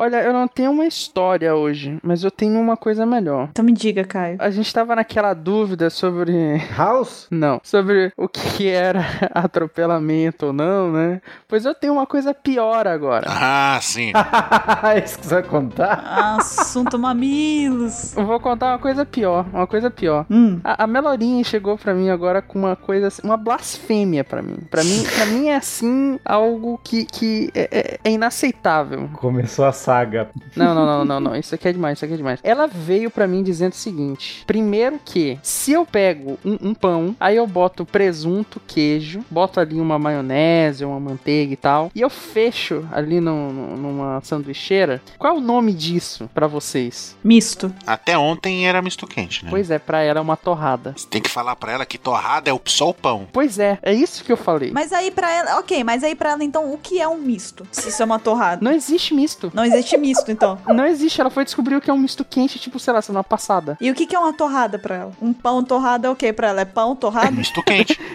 Olha, eu não tenho uma história hoje, mas eu tenho uma coisa melhor. Então me diga, Caio. A gente tava naquela dúvida sobre. House? Não, sobre o que era atropelamento ou não, né? Pois eu tenho uma coisa pior agora. Ah, sim. Isso que você vai contar? Assunto mamilos. Eu vou contar uma coisa pior, uma coisa pior. Hum. A, a Melorinha chegou pra mim agora com uma coisa, assim, uma blasfêmia pra mim. Pra mim, pra mim é assim algo que, que é, é- é inaceitável. Começou a saga. Não, não, não, não, não. Isso aqui é demais, isso aqui é demais. Ela veio pra mim dizendo o seguinte: primeiro que se eu pego um, um pão, aí eu boto presunto, queijo, boto ali uma maionese, uma manteiga e tal, e eu fecho ali no- no- numa sanduicheira. Qual é o nome disso pra vocês? Misto. Até ontem era misto quente, né? Pois é, pra ela é uma torrada. Você tem que falar pra ela que torrada é o- só o pão. Pois é, é isso que eu falei. Mas aí pra ela. Ok, mas aí pra ela, então, o que é um misto? Se isso é uma torrada. Não existe misto. Não existe misto, então. Não existe, ela foi descobrir o que é um misto quente, tipo, sei lá, semana passada. E o que que é uma torrada pra ela? Um pão torrado é o que pra ela? É pão É torrado? misto quente.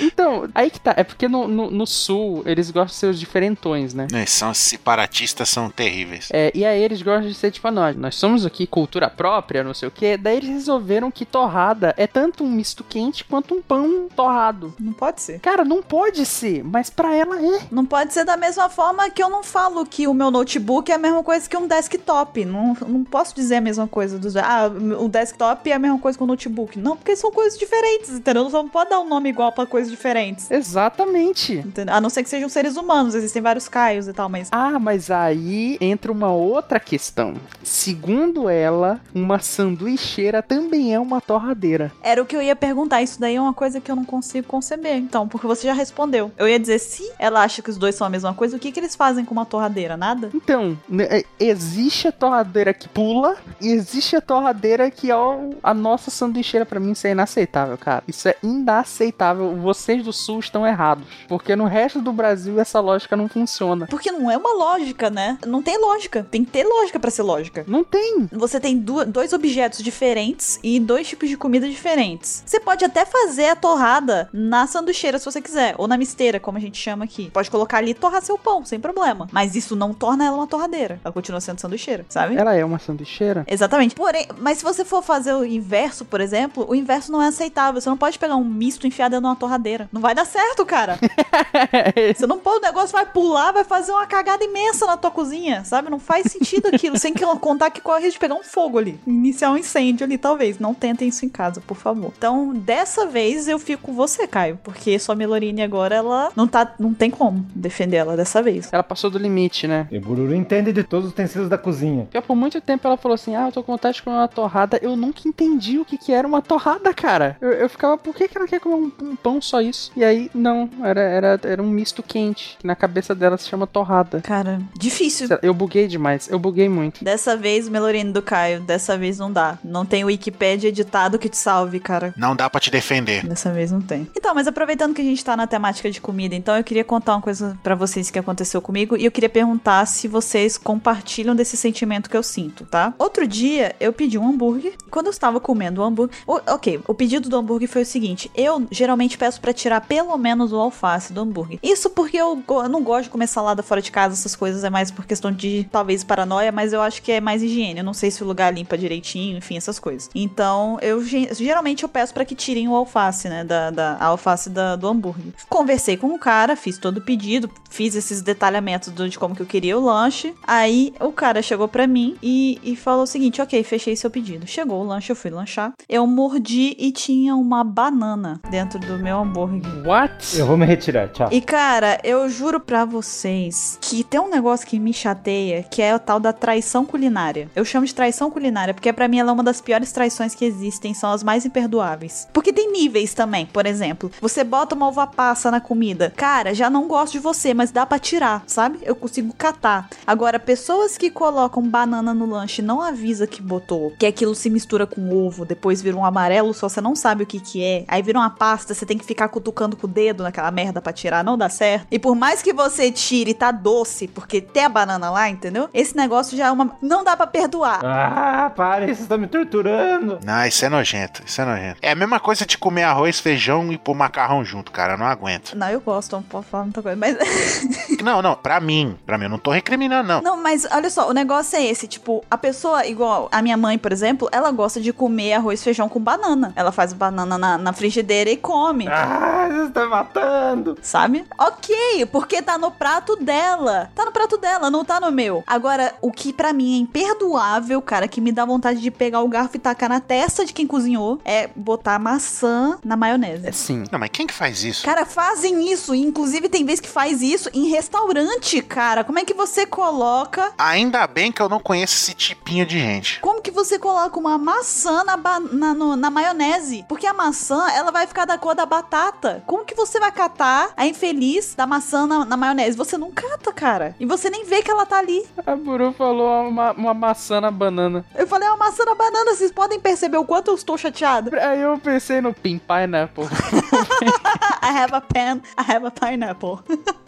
Então, aí que tá. É porque no, no, no sul eles gostam de ser os diferentões, né? Né, São separatistas, são terríveis. É, e aí eles gostam de ser tipo, nós, nós somos aqui cultura própria, não sei o que. Daí eles resolveram que torrada é tanto um misto quente quanto um pão torrado. Não pode ser. Cara, não pode ser, mas pra ela é. Não pode ser da mesma forma que eu não falo que o meu notebook é a mesma coisa que um desktop. Não, não posso dizer a mesma coisa dos. Ah, o desktop é a mesma coisa que o notebook. Não, porque são coisas diferentes, entendeu? Não pode dar um nome igual pra coisas diferentes. Exatamente. Entendeu? A não ser que sejam seres humanos, existem vários Caios e tal, mas. Ah, mas aí entra uma outra questão. Segundo ela, uma sanduicheira também é uma torradeira. Era o que eu ia perguntar. Isso daí é uma coisa que eu não consigo conceber. Então, porque você já respondeu. Eu ia dizer, se ela acha que os dois são a mesma coisa, o que, que eles fazem com uma torradeira? Nada? Então, né, é, existe a torradeira que pula e existe a torradeira que é o- a nossa sanduicheira. Pra mim, isso é inaceitável, cara. Isso é inaceitável. Vocês do sul estão errados. Porque no resto do Brasil essa lógica não funciona. Porque não é uma lógica, né? Não tem lógica. Tem que ter lógica pra ser lógica. Não tem. Você tem dois objetos diferentes e dois tipos de comida diferentes. Você pode até fazer a torrada na sanduicheira se você quiser, ou na misteira, como a gente chama aqui. Pode colocar ali e torrar seu pão, sem problema. Mas isso não torna ela uma torradeira. Ela continua sendo sanduicheira, sabe? Ela é uma sanduicheira? Exatamente. Porém, mas se você for fazer o inverso, por exemplo, o inverso não é aceitável. Você não pode pegar um misto e enfiar dentro de uma torradeira. Não vai dar certo, cara. Você não pode, o negócio vai pular, vai fazer uma cagada imensa na tua cozinha, sabe? Não faz sentido aquilo. Sem que contar que corre de pegar um fogo ali. Iniciar um incêndio ali, talvez. Não tentem isso em casa, por favor. Então, dessa vez eu fico com você, Caio. Porque sua Melorine agora, ela não tá. Não tem como defender ela dessa vez. Ela passou do limite, né? E o Bururu entende de todos os utensílios da cozinha. Porque por muito tempo ela falou assim: Ah, eu tô com vontade de comer uma torrada. Eu nunca entendi o que, que era uma torrada, cara. Eu, eu ficava, por que, que ela quer comer um, um pão só isso? E aí, não, era, era, era um misto quente. Que na cabeça dela se chama torrada. Cara, difícil. Eu buguei demais, eu buguei muito. Dessa vez, Melorine do Caio, dessa vez não dá. Não tem o Wikipedia editado que te salve, cara. Não dá pra te defender. Dessa vez não tem. Então, mas aproveitando que a gente tá na temática de comida, então eu queria contar uma coisa pra vocês que aconteceu comigo e eu queria perguntar se vocês compartilham desse sentimento que eu sinto, tá? Outro dia eu pedi um hambúrguer. Quando eu estava comendo o hambúrguer, o- ok, o pedido do hambúrguer foi o seguinte: eu geralmente peço pra tirar pelo menos o alface do hambúrguer. Isso porque eu, eu não gosto de comer salada fora de casa, essas coisas é mais por questão de talvez paranoia, mas eu acho que é mais higiene. Eu não sei se o lugar limpa direitinho, enfim, essas coisas. Então, eu ge- geralmente eu peço pra que tirem o alface, né, da, da alface da- do hambúrguer. Conversei com o cara, fiz todo o pedido, fiz esses detalhamentos do- de como que eu queria o lanche. Aí o cara chegou pra mim e, e falou o seguinte: ok, fechei seu pedido. Chegou o lanche, eu fui lanchar. Eu mordi e tinha uma banana dentro do meu hambúrguer. What? Eu vou me retirar, tchau. E cara, eu juro pra vocês que tem um negócio que me chateia, que é o tal da traição culinária. Eu chamo de traição culinária porque pra mim ela é uma das piores traições que existem, são as mais imperdoáveis. Porque tem níveis também, por exemplo, você bota uma uva passa na comida. Cara, já não gosto de você, mas dá pra tirar, sabe? Eu consigo catar. Agora, pessoas que colocam banana no lanche e não avisa que botou, que aquilo se mistura com ovo, depois vira um amarelo, só você não sabe o que que é. Aí vira uma pasta, você tem que ficar cutucando com o dedo naquela merda pra tirar, não dá certo. E por mais que você tire, tá doce, porque tem a banana lá, entendeu? Esse negócio já é uma. Não dá pra perdoar. Ah, para, vocês estão me torturando. Não, isso é nojento, isso é nojento. É a mesma coisa de comer arroz, feijão e pôr macarrão junto, cara. Eu não aguento. Não, eu gosto, não posso falar muita coisa, mas. Não, não, pra mim, pra mim, eu não tô recriminando combina, não. Não, mas olha só, o negócio é esse, tipo, a pessoa, igual a minha mãe, por exemplo, ela gosta de comer arroz e feijão com banana. Ela faz banana na, na frigideira e come. Ah, você está matando. Sabe? Ok, porque tá no prato dela. Tá no prato dela, não tá no meu. Agora, o que pra mim é imperdoável, cara, que me dá vontade de pegar o garfo e tacar na testa de quem cozinhou, é botar maçã na maionese. É sim. Não, mas quem que faz isso? Cara, fazem isso. Inclusive, tem vez que faz isso em restaurante, cara. Como é que você coloca. Ainda bem que eu não conheço esse tipinho de gente. Como que você coloca uma maçã na, ba- na, no- na maionese? Porque a maçã, ela vai ficar da cor da batata. Como que você vai catar a infeliz da maçã na, na maionese? Você não cata, cara. E você nem vê que ela tá ali. A Buru falou uma, uma maçã na banana. Eu falei, é uma maçã na banana. Vocês podem perceber o quanto eu estou chateada. Aí eu pensei no Pin Pineapple. I have a pen, I have a pineapple.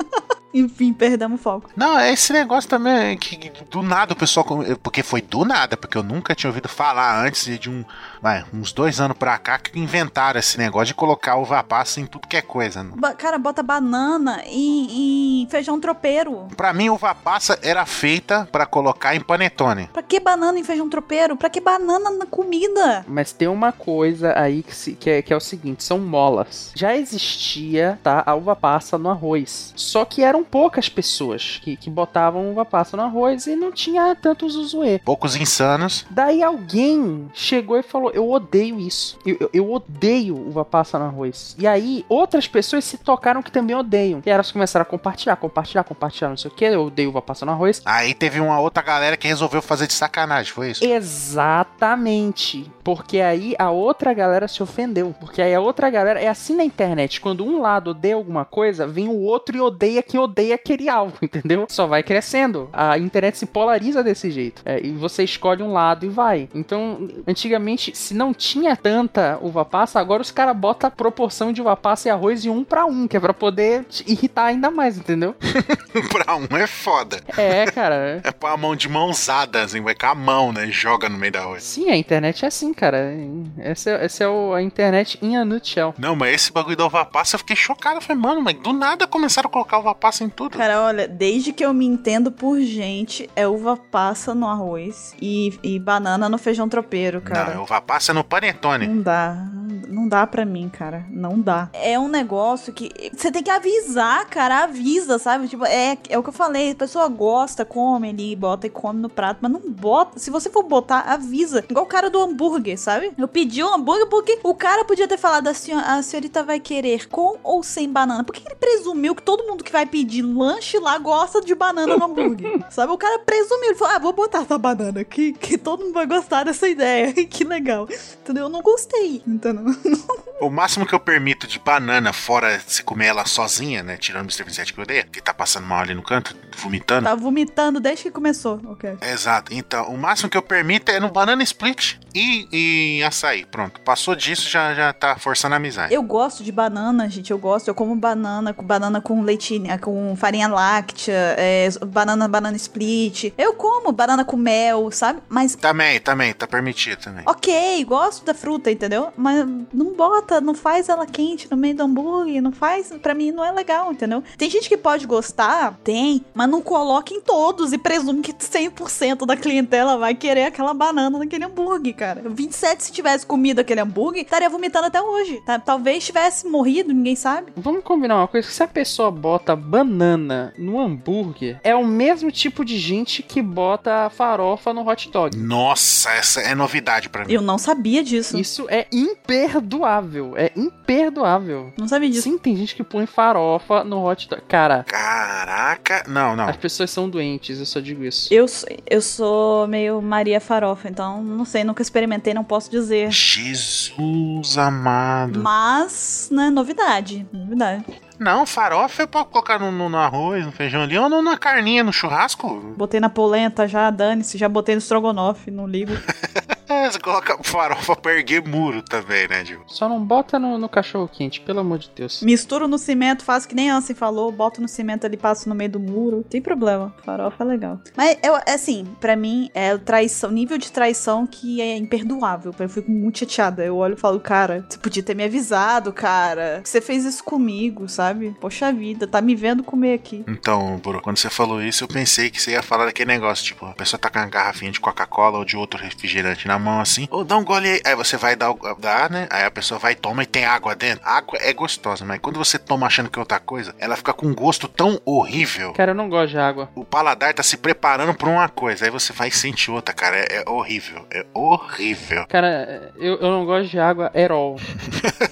Enfim, perdemos o foco. Não, é esse negócio também que que do nada o pessoal. come- Porque foi do nada, porque eu nunca tinha ouvido falar antes de um. Vai, uns dois anos pra cá que inventaram esse negócio de colocar uva passa em tudo que é coisa. né? Ba- cara, bota banana em, em feijão tropeiro. Pra mim, uva passa era feita pra colocar em panetone. Pra que banana em feijão tropeiro? Pra que banana na comida? Mas tem uma coisa aí que, se- que é, que é o seguinte: são molas. Já existia, tá? A uva passa no arroz. Só que eram poucas pessoas que, que botavam uva passa no arroz e não tinha tantos usuê. Poucos insanos. Daí alguém chegou e falou: Eu odeio isso. Eu, eu, eu odeio uva passa no arroz. E aí outras pessoas se tocaram que também odeiam. E elas começaram a compartilhar, compartilhar, compartilhar, não sei o que. Eu odeio uva passa no arroz. Aí teve uma outra galera que resolveu fazer de sacanagem, foi isso? Exatamente. Porque aí a outra galera se ofendeu. Porque aí a outra galera. É assim na internet. Quando um lado odeia alguma coisa, vem o outro e odeia quem odeia aquele algo, entendeu? Só vai crescendo. A internet se polariza desse jeito. É, e você escolhe um lado e vai. Então, antigamente, se não tinha tanta uva passa, agora os caras botam a proporção de uva passa e arroz de um pra um, que é pra poder irritar ainda mais, entendeu? pra um é foda. É, cara. É pôr a mão de mãozada, assim, vai com a mão, né? Joga no meio da rua. Sim, a internet é assim, cara. Essa, é- essa é o- a internet in a nutshell. Não, mas esse bagulho da uva passa eu fiquei chocado. Eu falei, mano, mas do nada começaram a colocar uva passa em tudo. Cara, olha, desde que eu me entendo por gente, é uva passa no arroz e, e banana no feijão tropeiro, cara. Não, uva passa no panetone. Não dá. Não dá pra mim, cara. Não dá. É um negócio que. Você tem que avisar, cara. Avisa, sabe? Tipo, é, é o que eu falei. A pessoa gosta, come ali, bota e come no prato. Mas não bota. Se você for botar, avisa. Igual o cara do hambúrguer, sabe? Eu pedi um hambúrguer porque o cara podia ter falado assim: a senhorita vai querer com ou sem banana. Por que ele presumiu que todo mundo que vai pedir lanche lá gosta de banana no hambúrguer? sabe? O cara presumiu. Ele falou: ah, vou botar essa banana aqui, que todo mundo vai gostar dessa ideia. que legal. Entendeu? Eu não gostei. Entendeu? O máximo que eu permito de banana, fora se comer ela sozinha, né? Tirando o Mr. 27 que eu odeio, que tá passando mal ali no canto, vomitando. Tá vomitando desde que começou. Ok. Exato. Então, o máximo que eu permito é no banana split e, e açaí. Pronto. Passou disso, já, já tá forçando a amizade. Eu gosto de banana, gente. Eu gosto. Eu como banana com banana com leite, com farinha láctea, é, banana, banana split. Eu como banana com mel, sabe? Mas Também, também, tá permitido também. Ok, gosto da fruta, entendeu? Mas não bota, não faz ela quente no meio do hambúrguer, não faz, pra mim não é legal, entendeu? Tem gente que pode gostar, tem, mas não coloca em todos e presume que 100% da clientela vai querer aquela banana naquele hambúrguer, cara. 27 se tivesse comido aquele hambúrguer, estaria vomitando até hoje, tá? Talvez tivesse morrido, ninguém sabe. Vamos combinar uma coisa: se a pessoa bota banana no hambúrguer, é o mesmo tipo de gente que bota farofa no hot dog. Nossa, essa é novidade pra mim. Eu não sabia disso. Isso é imperdoável. É imperdoável. Não sabia disso. Sim, tem gente que põe farofa no hot dog. Cara, Caraca. Não, não. as pessoas são doentes, eu só digo isso. Eu, sou- eu sou meio Maria Farofa, então não sei, nunca experimentei, não posso dizer. Jesus amado. Mas, né, novidade. Novidade. Não, farofa é pra colocar no, no- no arroz, no feijão ali, ou no- na carninha, no churrasco. Botei na polenta já, dane-se, já botei no estrogonofe, não ligo. Você coloca farofa pra erguer muro também, né, Gil? Só não bota no, no cachorro quente, pelo amor de Deus. Misturo no cimento, faço que nem a Ansem falou, boto no cimento ali, passo no meio do muro. Tem problema. Farofa é legal. Mas, eu, assim, pra mim, é o traição, nível de traição que é imperdoável. Eu fico muito chateada. Eu olho e falo, cara, você podia ter me avisado, cara. Você fez isso comigo, sabe? Poxa vida, tá me vendo comer aqui. Então, Buru, quando você falou isso, eu pensei que você ia falar daquele negócio, tipo, a pessoa tá com uma garrafinha de Coca-Cola ou de outro refrigerante na mão, assim, ou dá um gole aí. Aí você vai dar, o- dar, né? Aí a pessoa vai e toma e tem água dentro. A água é gostosa, mas quando você toma achando que é outra coisa, ela fica com um gosto tão horrível. Cara, eu não gosto de água. O paladar tá se preparando pra uma coisa, aí você vai e sente outra, cara. É, é horrível. É horrível. Cara, eu, eu não gosto de água at all.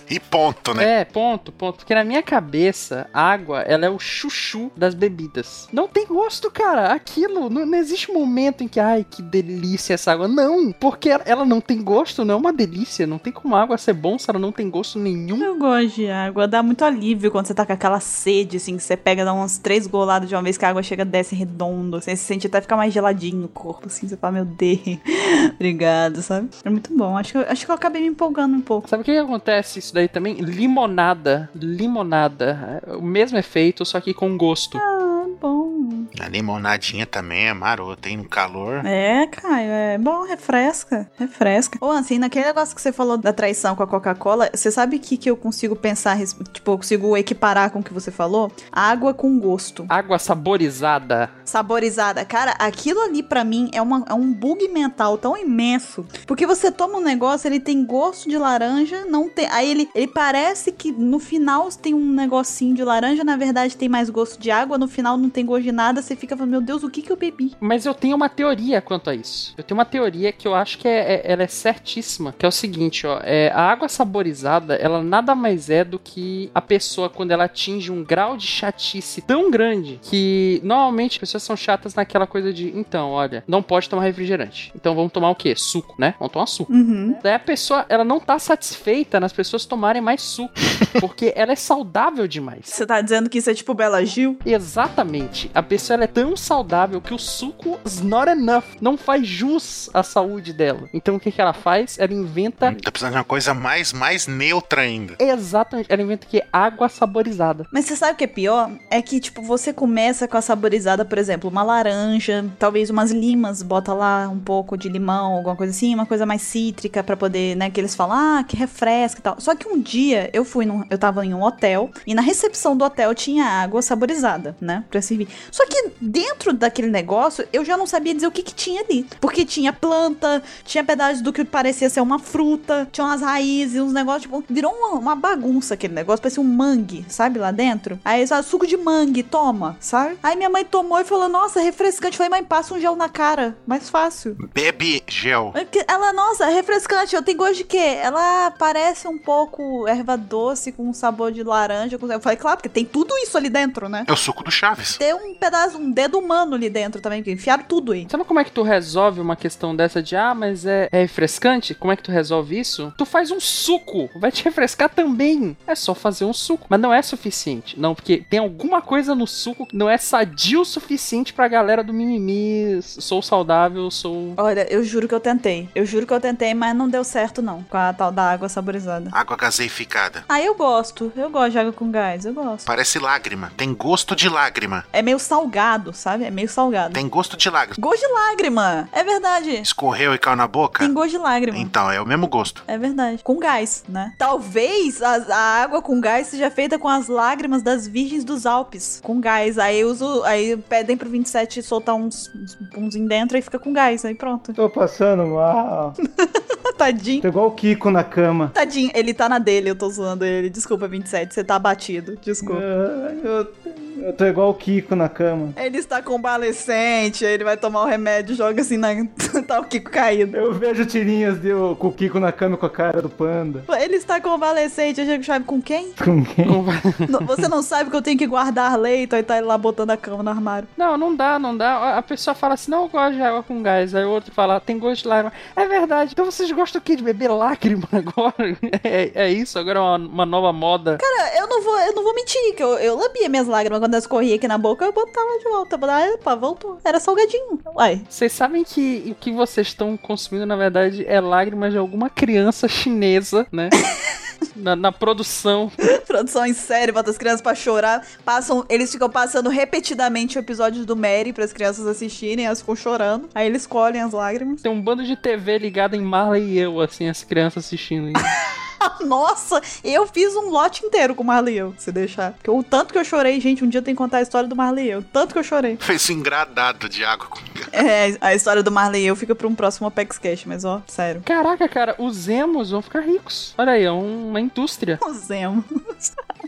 E ponto, né? É, ponto, ponto. Porque na minha cabeça, água, ela é o chuchu das bebidas. Não tem gosto, cara. Aquilo, não, não existe momento em que, ai, que delícia essa água. Não, porque ela não tem gosto, não é uma delícia. Não tem como a água ser bom se ela não tem gosto nenhum. Eu gosto de água, dá muito alívio quando você tá com aquela sede, assim, que você pega, dá umas três goladas de uma vez que a água chega, desce redondo, assim, você sente até ficar mais geladinho no corpo, assim, você fala, meu Deus, obrigado, sabe? É muito bom, acho que, eu- acho que eu acabei me empolgando um pouco. Sabe o que, que acontece isso daí também? Limonada. Limonada. É O mesmo efeito, só que com gosto. Ah, bom. A limonadinha também é marota, hein? No calor. É, Caio, é bom, refresca, refresca. Ô, assim, naquele negócio que você falou da traição com a Coca-Cola, você sabe o que, que eu consigo pensar, tipo, eu consigo equiparar com o que você falou? Água com gosto. Água saborizada. saborizada. Cara, aquilo ali pra mim é, uma- é um bug mental tão imenso. Porque você toma um negócio, ele tem gosto de laranja, não tem. Aí ele, ele parece que no final tem um negocinho de laranja, na verdade tem mais gosto de água, no final não tem gosto de nada. Você fica falando, meu Deus, o que que eu bebi? Mas eu tenho uma teoria quanto a isso. Eu tenho uma teoria que eu acho que é, é- ela é certíssima. Que é o seguinte, ó. É, a água saborizada, ela nada mais é do que a pessoa quando ela atinge um grau de chatice tão grande que normalmente as pessoas são chatas naquela coisa de, então, olha, não pode tomar refrigerante. Então vamos tomar o quê? Suco, né? Vamos tomar suco. Uhum. Daí a pessoa, ela não tá satisfeita nas pessoas tomarem mais suco. porque ela é saudável demais. Você tá dizendo que isso é tipo Bela Gil? Exatamente. A pessoa é tão saudável que o suco is not enough. Não faz jus à saúde dela. Então o que, que ela faz? Ela inventa. Tá precisando de uma coisa mais, mais neutra ainda. Exatamente. Ela inventa que água saborizada. Mas você sabe o que é pior? É que, tipo, você começa com a saborizada, por exemplo, uma laranja, talvez umas limas, bota lá um pouco de limão, alguma coisa assim, uma coisa mais cítrica pra poder, né, que eles falam, ah, que refresca e tal. Só que um dia eu fui num, eu tava em um hotel e na recepção do hotel tinha água saborizada, né, pra servir. Só que dentro daquele negócio eu já não sabia dizer o que que tinha ali. Porque tinha planta, tinha pedaços do que parecia ser uma fruta, tinha umas raízes, uns negócios, tipo, virou uma, uma bagunça aquele negócio, parecia um mangue, sabe, lá dentro. Aí eles falaram, suco de mangue, toma, sabe? Aí minha mãe tomou e falou, nossa, refrescante. Eu falei, mãe, passa um gel na cara, mais fácil. Bebe gel. É Ela, nossa, refrescante, eu tenho gosto de quê? Ela parece um pouco erva doce com um sabor de laranja. Eu falei, claro, porque tem tudo isso ali dentro, né? É o suco do Chaves. Tem um pedaço, um dedo humano ali dentro também, que enfiaram tudo aí. Sabe como é que tu resolve uma questão dessa de ah, mas é, é refrescante? Como é que tu resolve isso? Tu faz um suco, vai te refrescar também. É só fazer um suco, mas não é suficiente. Não, porque tem alguma coisa no suco que não é sadio o suficiente pra galera do mimimi. Sou saudável, sou Olha, eu juro que eu tentei. Eu juro que eu tentei, mas não deu certo, não. Com a tal da água saborizada. Água gaseificada. Ah, eu gosto. Eu gosto de água com gás, eu gosto. Parece lágrima. Tem gosto de lágrima. É meio salgado, sabe? É meio salgado. Tem gosto de lágrima. Gosto de lágrima. É verdade. Escorreu e caiu na boca? Tem gosto de lágrima. Então, é o mesmo gosto. É verdade. Com gás, né? Talvez a, a água com gás seja feita com as lágrimas das virgens dos Alpes. Com gás. Aí uso. Aí pedem pro 27 soltar uns, uns pumzinho dentro e fica com gás. Aí pronto. Tô passando mal. Tadinho. Tô igual o Kiko na cama. Tadinho, ele tá na dele, eu tô zoando ele. Desculpa, 27, você tá abatido. Desculpa. Ah, Eu, eu tô igual o Kiko na cama. Ele está convalescente, aí ele vai tomar o remédio, joga assim na. tá o Kiko caído. Eu vejo tirinhas de, eu- com o Kiko na cama com a cara do panda. Ele está convalescente, eu chego chave com quem? Com quem? Não, Você não sabe que eu tenho que guardar leito, aí tá ele lá botando a cama no armário. Não, não dá, não dá. A pessoa fala assim, não, eu gosto de água com gás. Aí o outro fala, tem gosto de lágrima. É verdade. Então vocês gostam o quê? De beber lágrima agora? É, é isso? Agora é uma, uma nova moda. Cara, eu não vou, eu não vou mentir, que eu, eu lambia minhas lágrimas quando elas corriam aqui na boca, eu botava de volta. Ah, opa, voltou. Era salgadinho. Uai. Vocês sabem que o que vocês estão consumindo, na verdade, é lágrimas de alguma criança chinesa, né? na, na produção. Produção em série, bota as crianças pra chorar. Passam, eles ficam passando repetidamente episódios do Mary para as crianças assistirem, elas ficam chorando. Aí eles colhem as lágrimas. Tem um bando de TV ligado em Marley e eu, assim, as crianças assistindo. Nossa, eu fiz um lote inteiro com o Marley e eu, se deixar. Porque o tanto que eu chorei, gente, um dia tem que contar a história do Marley e eu. Tanto que eu chorei. Fez engradado de água com É, a história do Marley e eu fica pra um próximo Apex Cash, mas ó, sério. Caraca, cara, os emos vão ficar ricos. Olha aí, é uma indústria. Os emos.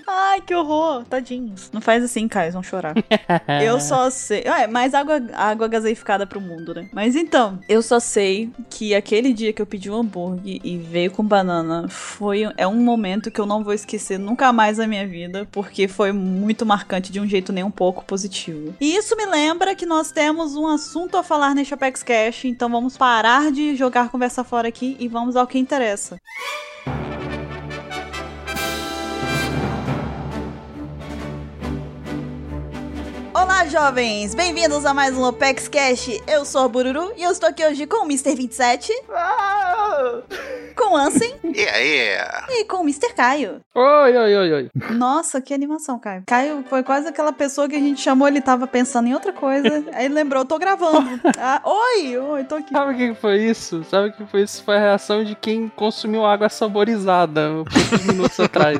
Ai, que horror. Tadinhos. Não faz assim, Caio, vão chorar. eu só sei. É, mais água, água gaseificada pro mundo, né? Mas então, eu só sei que aquele dia que eu pedi um hambúrguer e veio com banana foi é um momento que eu não vou esquecer nunca mais na minha vida, porque foi muito marcante de um jeito nem um pouco positivo. E isso me lembra que nós temos um assunto a falar neste Apex Cash, então vamos parar de jogar conversa fora aqui e vamos ao que interessa. Olá, jovens! Bem-vindos a mais um Opex Cash. Eu sou a Bururu e eu estou aqui hoje com o Mr. 27, com o Ansem E aí? e com o Mr. Caio. Oi, oi, oi, oi. Nossa, que animação, Caio. Caio foi quase aquela pessoa que a gente chamou, ele tava pensando em outra coisa. Aí ele lembrou, tô gravando. Ah, oi, oi, tô aqui. Sabe o que que foi isso? Sabe o que foi isso? Foi a reação de quem consumiu água saborizada poucos minutos atrás.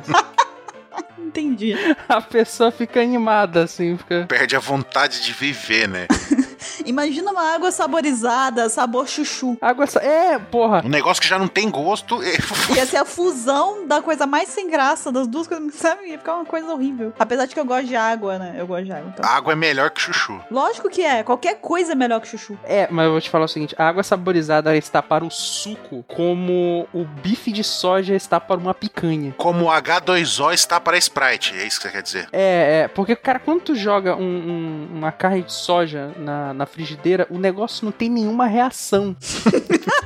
Entendi. A pessoa fica animada, assim, fica. Perde a vontade de viver, né? Imagina uma água saborizada, sabor chuchu. Água. sa- É, porra. Um negócio que já não tem gosto. é- Ia ser a fusão da coisa mais sem graça das duas coisas, sabe? Ia ficar uma coisa horrível. Apesar de que eu gosto de água, né? Eu gosto de água, então. Água é melhor que chuchu. Lógico que é. Qualquer coisa é melhor que chuchu. É, mas eu vou te falar o seguinte: a água saborizada está para o suco, como o bife de soja está para uma picanha. Como o H2O está para Sprite, é isso que você quer dizer? É, é, porque, cara, quando tu joga um- um- uma carne de soja na, na frigideira, o negócio não tem nenhuma reação.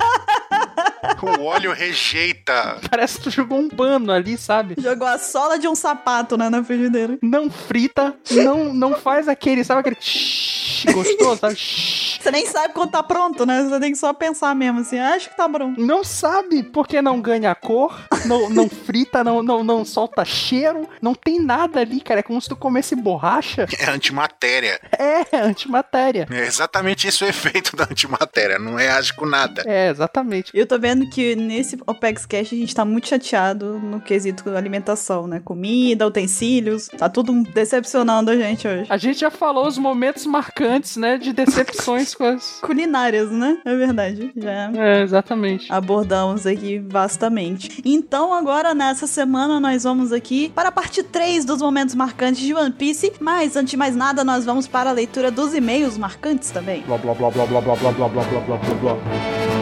O óleo rejeita. Parece que tu jogou um pano ali, sabe? Jogou a sola de um sapato, né, na frigideira. Não frita, não, não faz aquele, sabe aquele shhh gostoso, sabe? Shhh. Você nem sabe quando tá pronto, né? Você tem que só pensar mesmo assim. Acho que tá pronto. Não sabe porque não ganha cor, não, não frita, não, não, não solta cheiro, não tem nada ali, cara. É como se tu comesse borracha. É antimatéria. É, antimatéria. É exatamente isso o efeito da antimatéria. Não reage com nada. É, exatamente. Eu tô vendo que nesse Opex Cash a gente tá muito chateado no quesito alimentação, né? Comida, utensílios. Tá tudo decepcionando a gente hoje. A gente já falou os momentos marcantes, né, de decepções com as... Culinárias, né? É verdade. Já É, exatamente. abordamos aqui vastamente. Então, agora nessa semana nós vamos aqui para a parte 3 dos momentos marcantes de One Piece, mas antes de mais nada, nós vamos para a leitura dos e-mails marcantes também. Blá blá blá blá blá blá blá blá blá blá blá blá blá.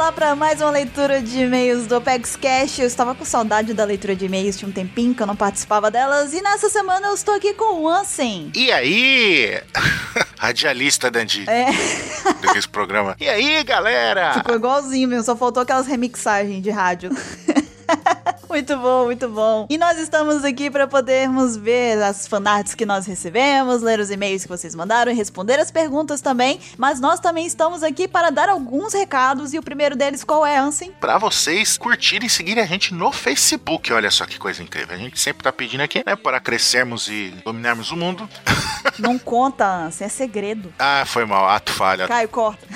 Lá para mais uma leitura de e-mails do Opex Cash. Eu estava com saudade da leitura de e-mails, tinha um tempinho que eu não participava delas, e nessa semana eu estou aqui com o Ansem. E aí? Radialista da Andy, É, desse programa. E aí, galera? ficou igualzinho mesmo, só faltou aquelas remixagens de rádio. Muito bom, muito bom. E nós estamos aqui para podermos ver as fanarts que nós recebemos, ler os e-mails que vocês mandaram e responder as perguntas também. Mas nós também estamos aqui para dar alguns recados. E o primeiro deles, qual é, Ansem? Pra vocês curtirem e seguirem a gente no Facebook. Olha só que coisa incrível. A gente sempre tá pedindo aqui, né? Para crescermos e dominarmos o mundo. Não conta, Ansem, é segredo. Ah, foi mal. Ato falha. Caio, corta.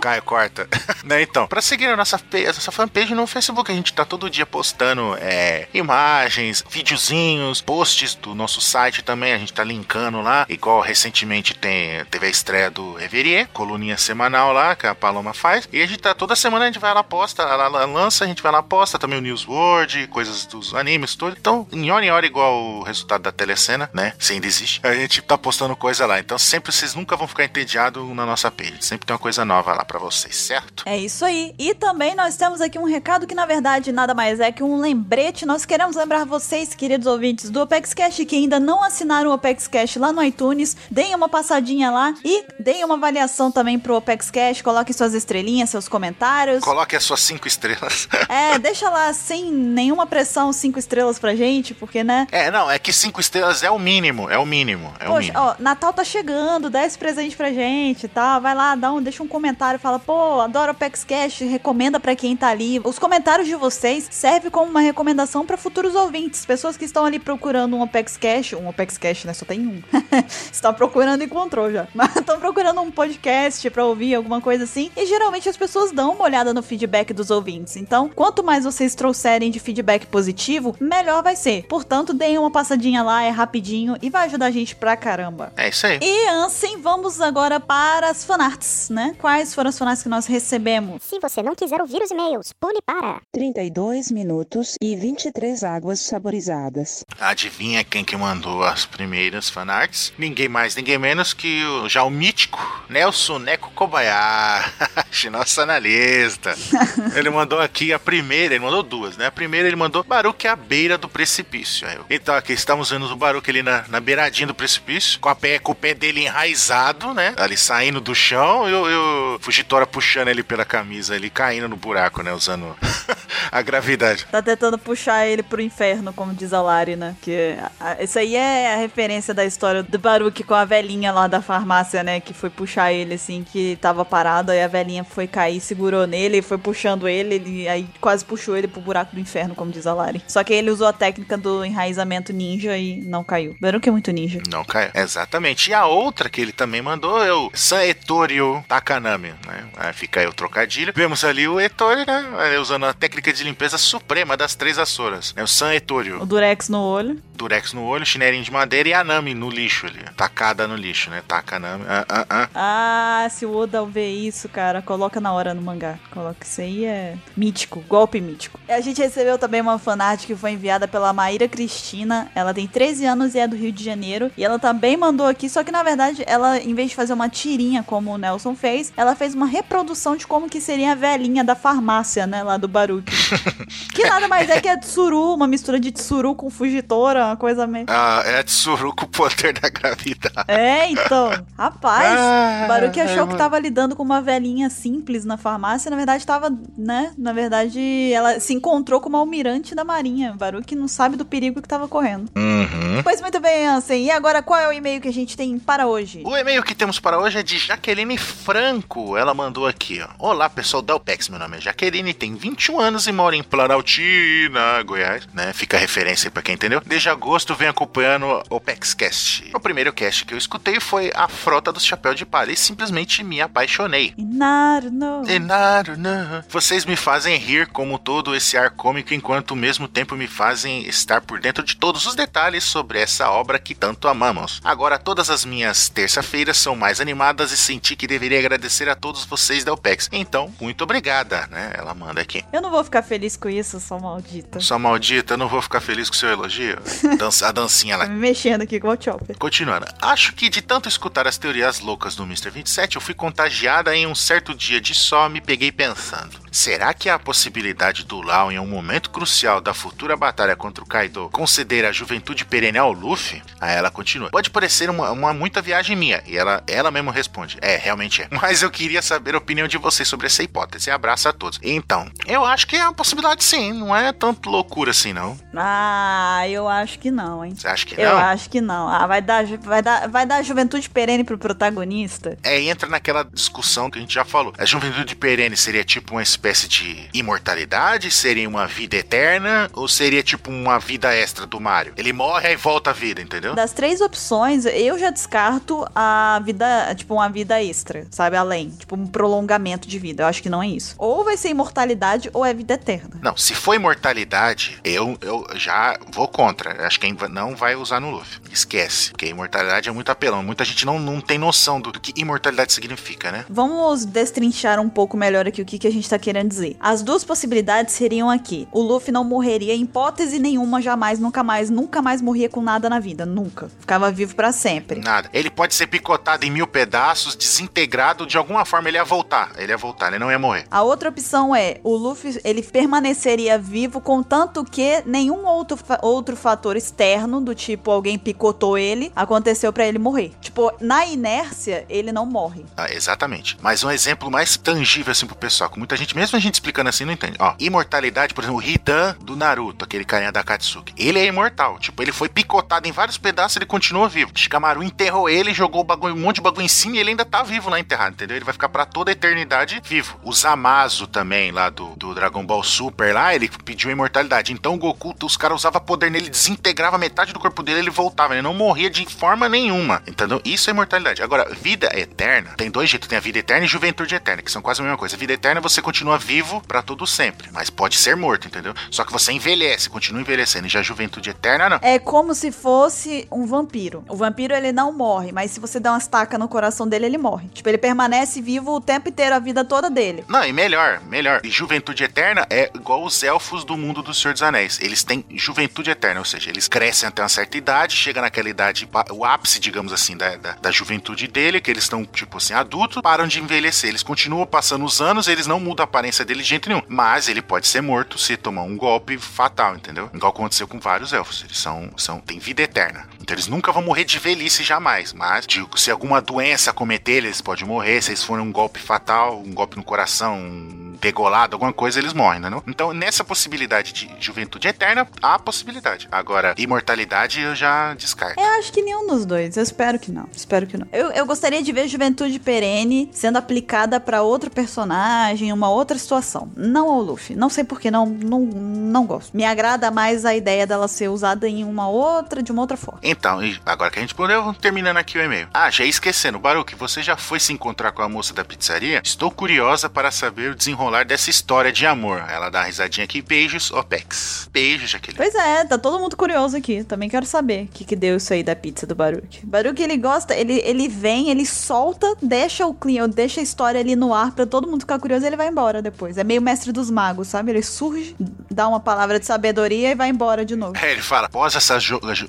Caio, corta. né, então, pra seguir a nossa, nossa fanpage no Facebook, a gente tá todo dia postando é, imagens, videozinhos, posts do nosso site também. A gente tá linkando lá. Igual recentemente tem, teve a estreia do Reverie, coluninha semanal lá, que a Paloma faz. E a gente tá toda semana a gente vai lá, posta, ela, lança, a gente vai lá, posta também o News World, coisas dos animes, tudo. Então, em hora em hora, igual o resultado da telecena, né? Se ainda existe, a gente tá postando coisa lá. Então, sempre vocês nunca vão ficar entediados na nossa page. Sempre tem uma coisa nova nova lá pra vocês, certo? É isso aí. E também nós temos aqui um recado que, na verdade, nada mais é que um lembrete. Nós queremos lembrar vocês, queridos ouvintes do Opex Cash, que ainda não assinaram o Opex Cash lá no iTunes, deem uma passadinha lá e deem uma avaliação também pro Opex Cash, coloquem suas estrelinhas, seus comentários. Coloque as suas cinco estrelas. É, deixa lá sem nenhuma pressão cinco estrelas pra gente, porque, né? É, não, é que cinco estrelas é o mínimo, é o mínimo, é o Poxa, mínimo. ó, Natal tá chegando, dá esse presente pra gente, tá? Vai lá, dá um, deixa um comentário, fala, pô, adoro o Apex Cash, recomenda pra quem tá ali. Os comentários de vocês servem como uma recomendação pra futuros ouvintes, pessoas que estão ali procurando um Apex Cash, um Apex Cash, né, só tem um. Estão procurando e encontrou já. Mas estão procurando um podcast pra ouvir, alguma coisa assim. E geralmente as pessoas dão uma olhada no feedback dos ouvintes. Então, quanto mais vocês trouxerem de feedback positivo, melhor vai ser. Portanto, deem uma passadinha lá, é rapidinho e vai ajudar a gente pra caramba. É isso aí. E Ansem, vamos agora para as fanarts, né? Quais foram as fanarts que nós recebemos? Se você não quiser ouvir os e-mails, pule para 32 minutos e 23 águas saborizadas. Adivinha quem que mandou as primeiras fanarts? Ninguém mais, ninguém menos que o, já o mítico Nelson Neco Kobayashi, nosso analista. ele mandou aqui a primeira, ele mandou duas, né? A primeira ele mandou Baruque à beira do precipício. Então aqui estamos vendo o Baruque ali na, na beiradinha do precipício, com, a pé, com o pé dele enraizado, né? Ali saindo do chão e o, o Fugitora puxando ele pela camisa, ele caindo no buraco, né? Usando a gravidade. Tá tentando puxar ele pro inferno, como diz a Lari, né? Que isso aí é a referência da história do Baruque com a velhinha lá da farmácia, né? Que foi puxar ele, assim, que tava parado, aí a velhinha foi cair, segurou nele, foi puxando ele, ele aí quase puxou ele pro buraco do inferno, como diz a Lari. Só que ele usou a técnica do enraizamento ninja e não caiu. Baruque é muito ninja. Não caiu. Exatamente. E a outra que ele também mandou é o San Ettore Né? Aí fica aí o trocadilho. Vemos ali o Ettore, né? Usando a técnica de limpeza suprema das três Açoras. É o San Ettore. O Durex no olho. Durex no olho, chinelinho de madeira e a Nami no lixo ali. Tacada no lixo, né? Taca a Nami. Ah, ah, ah. Ah, se o Oda ver isso, cara, coloca na hora no mangá. Coloca isso aí é mítico, golpe mítico. A gente recebeu também uma fanart que foi enviada pela Maíra Cristina. Ela tem 13 anos e é do Rio de Janeiro. E ela também mandou aqui, só que na verdade, ela, em vez de fazer uma tirinha como o Nelson fez, ela fez uma reprodução de como que seria a velhinha da farmácia, né, lá do Baruque. que nada mais é que a Tsuru, uma mistura de Tsuru com Fugitora, uma coisa meio... Ah, é a Tsuru com o poder da gravidade. É, então. Rapaz, Ah, o Baruque achou eu- que tava lidando com uma velhinha simples na farmácia. Na verdade, tava, né? Na verdade, ela se encontrou com uma almirante da marinha. O Baruque não sabe do perigo que tava correndo. Uhum. Pois muito bem, Ansem. E agora, qual é o e-mail que a gente tem para hoje? O e-mail que temos para hoje é de Jaqueline Franco. Ela mandou aqui, ó. Olá, pessoal da OPEX. Meu nome é Jaqueline, tem 21 anos e mora em Planaltina, Goiás, né? Fica referência aí pra quem entendeu. Desde agosto venho acompanhando o OPEX Cast. O primeiro cast que eu escutei foi a Frota do Chapéu de Palha e simplesmente me apaixonei. Inaru, no. Enaru, não. Vocês me fazem rir como todo esse ar cômico, enquanto ao mesmo tempo me fazem estar por dentro de todos os detalhes sobre essa obra que tanto amamos. Agora, todas as minhas terça-feiras são mais animadas e senti que deveria agradecer a todos vocês da OPEX. Então, muito obrigada, né? Ela manda aqui. Eu não vou ficar feliz com isso, sou maldita. Sua maldita, eu não vou ficar feliz com seu elogio. Dança- a dancinha lá. Me mexendo aqui igual o Chopper. Continuando, acho que de tanto escutar as teorias loucas do Mr. 27, eu fui contagiada em um certo dia de só me peguei pensando. Será que há a possibilidade do Lau, em um momento crucial da futura batalha contra o Kaido, conceder a juventude perene ao Luffy? Aí ela continua. Pode parecer uma, uma muita viagem minha. E ela, ela mesmo responde. É, realmente é. Mas eu queria saber a opinião de vocês sobre essa hipótese. Abraço a todos. Então, eu acho que é uma possibilidade sim. Não é tanto loucura assim, não. Ah, eu acho que não, hein? Você acha que Eu não? acho que não. Ah, vai dar, vai dar, vai dar juventude perene pro protagonista? É, entra naquela discussão que a gente já falou. A juventude perene seria tipo uma espécie de imortalidade? Seria uma vida eterna? Ou seria tipo uma vida extra do Mario? Ele morre e volta à vida, entendeu? Das três opções, eu já descarto a vida, tipo, uma vida extra, sabe? Além, tipo, um prolongamento de vida. Eu acho que não é isso. Ou vai ser imortalidade ou é vida eterna. Não, se for imortalidade, eu, eu já vou contra. Acho que não vai usar no Luffy. Esquece. Porque imortalidade é muito apelão. Muita gente não, não tem noção do, do que imortalidade significa, né? Vamos destrinchar um pouco melhor aqui o que, que a gente tá querendo dizer. As duas possibilidades seriam aqui. O Luffy não morreria em hipótese nenhuma, jamais, nunca mais, nunca mais morria com nada na vida. Nunca. Ficava vivo para sempre. Nada. Ele pode ser picotado em mil pedaços, desintegrado, de alguma forma ele ia voltar. Ele ia voltar, ele não ia morrer. A outra opção é o Luffy ele permaneceria vivo contanto que nenhum outro, fa outro fator externo, do tipo alguém picotou ele, aconteceu para ele morrer. Tipo, na inércia, ele não morre. Ah, exatamente. Mas um exemplo mais tangível assim pro pessoal, com muita gente, mesmo a gente explicando assim, não entende. Ó, imortalidade, por exemplo, o Hidan do Naruto, aquele carinha da Katsuki. Ele é imortal. Tipo, ele foi picotado em vários pedaços, ele continua vivo. Shikamaru enterrou ele, jogou bagulho, um monte de bagulho em cima e ele ainda tá vivo lá enterrado, entendeu? Ele vai ficar para toda a eternidade vivo. O Zamasu também, lá do, do Dragon Ball Super, lá, ele pediu imortalidade. Então o Goku, os caras usavam poder nele, desintegrava metade do corpo dele, ele voltava. Ele não morria de forma nenhuma, entendeu? Isso é imortalidade. Agora, vida eterna, tem dois jeitos: tem a vida eterna e juventude eterna, que são quase a mesma coisa. A vida eterna você continua vivo para todo sempre, mas pode ser morto, entendeu? Só que você envelhece, continua envelhecendo. E já a juventude eterna, não. É como se fosse um vampiro. O vampiro ele não morre, mas se você der umas tacas no coração dele, ele morre. Tipo, ele permanece vivo o tempo inteiro, a vida toda dele. Não, e melhor, melhor. E juventude eterna é igual os elfos do mundo do Senhor dos Anéis. Eles têm juventude eterna, ou seja, eles crescem até uma certa idade, chega naquela idade, o ápice, digamos assim, da, da, da juventude dele, que eles estão, tipo assim, adultos, param de envelhecer. Eles continuam passando os anos, eles não mudam a aparência dele de jeito nenhum. Mas ele pode ser morto se tomar um golpe fatal, entendeu? Igual aconteceu com vários elfos. Eles são, são têm vida eterna. Então eles nunca vão morrer de velhice jamais. Mas, digo, se alguma doença cometer, eles podem morrer. Se eles forem um golpe fatal, um golpe no coração, um degolado, alguma coisa, eles morrem? Não? Então, nessa possibilidade de juventude eterna, há possibilidade. Agora, imortalidade eu já descarto. Eu acho que nenhum dos dois. Eu espero que não. Espero que não. Eu, eu gostaria de ver juventude perene sendo aplicada para outro personagem, uma outra situação. Não ao Luffy. Não sei porquê, não, não, não gosto. Me agrada mais a ideia dela ser usada em uma outra, de uma outra forma. Então, agora que a gente respondeu, terminando aqui o e-mail. Ah, já ia esquecendo, Baruque, você já foi se encontrar com a moça da pizzaria? Estou curiosa para saber o desenrolar dessa história de amor. Ela dá uma risadinha aqui. Beijos, Opex. Beijos, Jaqueline. Pois é, tá todo mundo curioso aqui. Também quero saber o que, que deu isso aí da pizza do Baruque. Baruque, ele gosta, ele, ele vem, ele solta, deixa o cliente, deixa a história ali no ar pra todo mundo ficar curioso e ele vai embora depois. É meio mestre dos magos, sabe? Ele surge, dá uma palavra de sabedoria e vai embora de novo. É, ele fala: após essa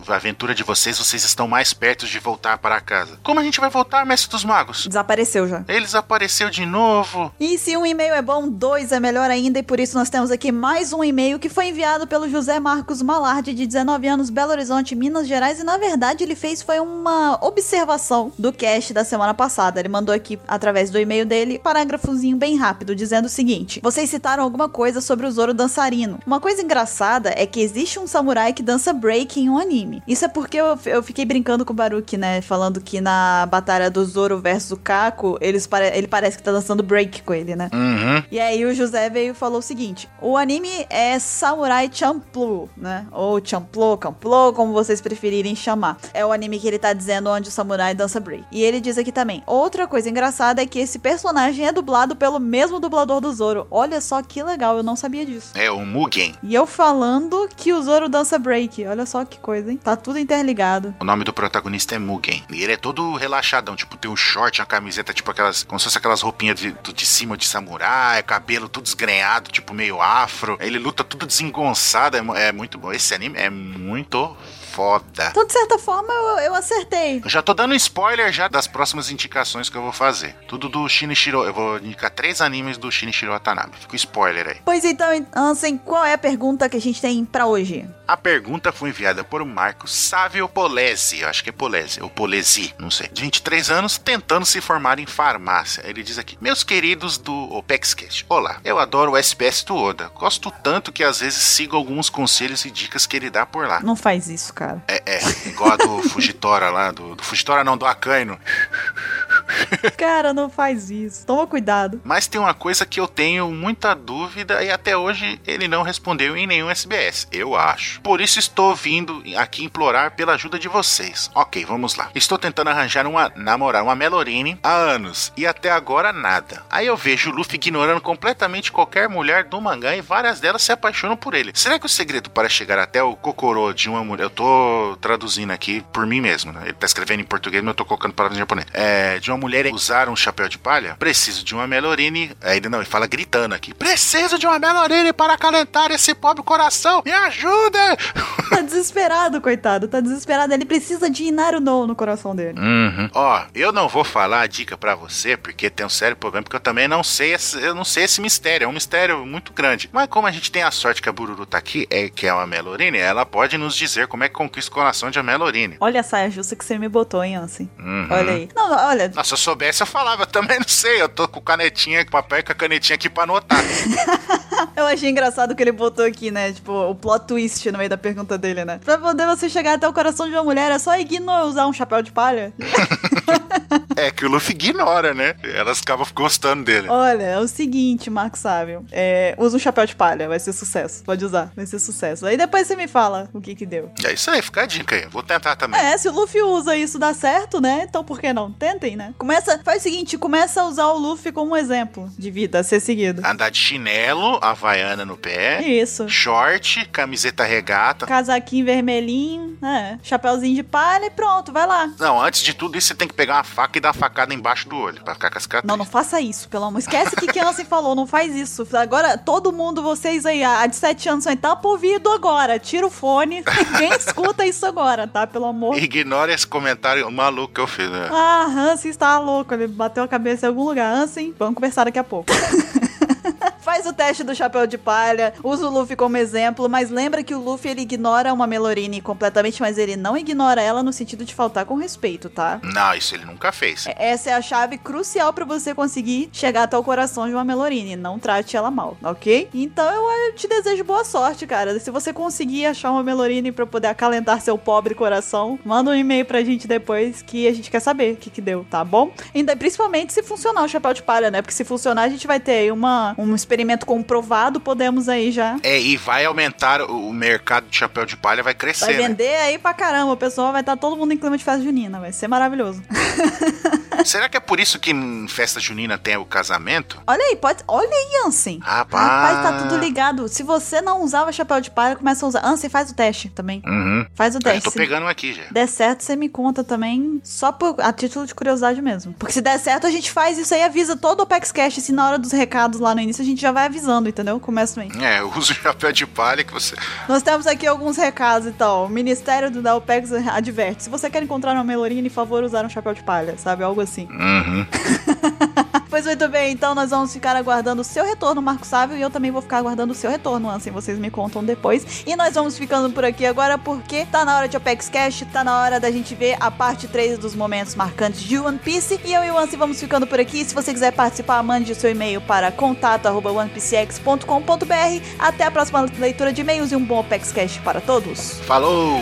aventura de vocês, vocês estão mais perto de voltar para casa. Como a gente vai voltar, mestre dos magos? Desapareceu já. Ele desapareceu de novo. E se um e-mail é bom, dois é melhor ainda, e por isso nós temos aqui mais um e-mail que foi enviado pelo José Marcos Malardi, de 19 anos, Belo Horizonte, Minas Gerais, e na verdade ele fez foi uma observação do cast da semana passada. Ele mandou aqui, através do e-mail dele, um parágrafozinho bem rápido, dizendo seguinte: Vocês citaram alguma coisa sobre o Zoro dançarino. Uma coisa engraçada é que existe um samurai que dança break em um anime. Isso é porque eu, eu fiquei brincando com o Baruki, né? Falando que na batalha do Zoro versus o Kako, eles ele parece que tá dançando break com ele, né? Uhum. E aí o José veio e falou o seguinte: o anime é Samurai Champloo, né? Ou Champloo, Camploo, como vocês preferirem chamar. É o anime que ele tá dizendo onde o samurai dança break. E ele diz aqui também: outra coisa engraçada é que esse personagem é dublado pelo mesmo dublador do Zoro. Olha só que legal, eu não sabia disso. É o Mugen. E eu falando que o Zoro dança break. Olha só que coisa, hein? Tá tudo interligado. O nome do protagonista é Mugen. E ele é todo relaxadão, tipo, tem um short, uma camiseta, tipo aquelas. Como se fosse aquelas roupinhas de, de cima de samurai, cabelo tudo desgrenhado, tipo meio afro. Ele luta tudo desengonçado, é, é muito bom. Esse anime é muito foda. Então, de certa forma, eu, eu acertei. Eu já tô dando spoiler já das próximas indicações que eu vou fazer. Tudo do Shinichiro. Eu vou indicar três animes do Shinichiro Watanabe. Fica o spoiler aí. Pois então, Ansem, qual é a pergunta que a gente tem para hoje? A pergunta foi enviada por Marcos Sávio Polesi. Eu acho que é Polesi, ou Polesi, não sei. De 23 anos, tentando se formar em farmácia. Ele diz aqui: Meus queridos do OpexCast, olá. Eu adoro o SPS do Oda. Gosto tanto que às vezes sigo alguns conselhos e dicas que ele dá por lá. Não faz isso, cara. É, é igual a do Fugitora lá, do, do Fugitora não, do Akaino. Cara, não faz isso. Toma cuidado. Mas tem uma coisa que eu tenho muita dúvida e até hoje ele não respondeu em nenhum SBS, eu acho. Por isso estou vindo aqui implorar pela ajuda de vocês. Ok, vamos lá. Estou tentando arranjar uma namorar uma Melorine há anos e até agora nada. Aí eu vejo o Luffy ignorando completamente qualquer mulher do mangá e várias delas se apaixonam por ele. Será que o segredo para chegar até o Kokoro de uma mulher. Eu tô traduzindo aqui por mim mesmo, né? Ele tá escrevendo em português, mas eu tô colocando palavras em japonês. É, de uma mulher usar um chapéu de palha? Preciso de uma Melorine. Aí ele não, ele fala gritando aqui: Preciso de uma Melorine para acalentar esse pobre coração! Me ajuda! Tá desesperado, coitado. Tá desesperado. Ele precisa de Inaru no no coração dele. Uhum. Ó, eu não vou falar a dica pra você, porque tem um sério problema, porque eu também não sei esse, eu não sei esse mistério, é um mistério muito grande. Mas como a gente tem a sorte que a Bururu tá aqui, é que é uma Melorine, ela pode nos dizer como é que conquista o coração de uma Melorine. Olha a saia justa que você me botou, hein, Ansem. Uhum. Olha aí. Não, olha. Nossa, se eu soubesse, eu falava. Eu também não sei. Eu tô com canetinha, com papel e com a canetinha aqui pra anotar. Eu achei engraçado que ele botou aqui, né? Tipo, o plot twist no meio da pergunta dele, né? Pra poder você chegar até o coração de uma mulher, é só ignorar usar um chapéu de palha? é que o Luffy ignora, né? Elas acabam gostando dele. Olha, é o seguinte, Marco Sábio. É, usa um chapéu de palha, vai ser sucesso. Pode usar, vai ser sucesso. Aí depois você me fala o que que deu. É isso aí, fica a dica aí. Vou tentar também. É, se o Luffy usa isso dá certo, né? Então por que não? Tentem, né? Começa, faz o seguinte, começa a usar o Luffy como exemplo de vida a ser seguido. Andar de chinelo, havaiana no pé, Isso. short, camiseta regata. Casaquinho vermelhinho, né? Chapeuzinho de palha e pronto, vai lá. Não, antes de tudo isso, você tem que pegar uma faca e dar uma facada embaixo do olho, pra ficar com as cicatrizes. Não, não faça isso, pelo amor. Esquece o que Ansem falou, não faz isso. Agora, todo mundo, vocês aí, a de 7 anos, vai estar ouvido agora. Tira o fone. Ninguém escuta isso agora, tá? Pelo amor. Ignore esse comentário maluco que eu fiz, né? Ah, Hansen está louco. Ele bateu a cabeça em algum lugar. Hansen, vamos conversar daqui a pouco. Faz o teste do chapéu de palha, usa o Luffy como exemplo, mas lembra que o Luffy ele ignora uma Melorine completamente, mas ele não ignora ela no sentido de faltar com respeito, tá? Não, isso ele nunca fez. Essa é a chave crucial pra você conseguir chegar até o coração de uma Melorine. Não trate ela mal, ok? Então eu, te desejo boa sorte, cara. Se você conseguir achar uma Melorine pra poder acalentar seu pobre coração, manda um e-mail pra gente depois que a gente quer saber o que, que deu, tá bom? Ainda principalmente se funcionar o chapéu de palha, né? Porque se funcionar, a gente vai ter aí uma, um experimento comprovado, podemos aí já. É, e vai aumentar o mercado de chapéu de palha, vai crescer, Vai né? vender aí pra caramba, o pessoal vai estar todo mundo em clima de festa junina, vai ser maravilhoso. Será que é por isso que em festa junina tem o casamento? Olha aí, pode. Olha aí, Ansem. Rapaz. Rapaz, tá tudo ligado. Se você não usava chapéu de palha, começa a usar. Ansem, faz o teste também. Uhum. Faz o Eu teste. tô Se pegando um aqui já. der certo, você me conta também, só por, a título de curiosidade mesmo. Porque se der certo, a gente faz isso aí, avisa todo o Opex Cash, se na hora dos recados lá no início, a gente já vai avisando, entendeu? Começa bem. É, eu uso o chapéu de palha que você. Nós temos aqui alguns recados, então. O Ministério do da OPEX adverte. Se você quer encontrar uma Melorine, favor usar um chapéu de palha, sabe? Algo assim. Uhum. Pois muito bem, então nós vamos ficar aguardando o seu retorno, Marco Sávio, e eu também vou ficar aguardando o seu retorno, Ansem. Vocês me contam depois. E nós vamos ficando por aqui agora porque tá na hora de Opex Cash, tá na hora da gente ver a parte 3 dos momentos marcantes de One Piece. E eu e o Ansem vamos ficando por aqui. Se você quiser participar, mande o seu e-mail para contato@onepcx.com.br. Até a próxima leitura de e-mails e um bom Opex Cash para todos. Falou!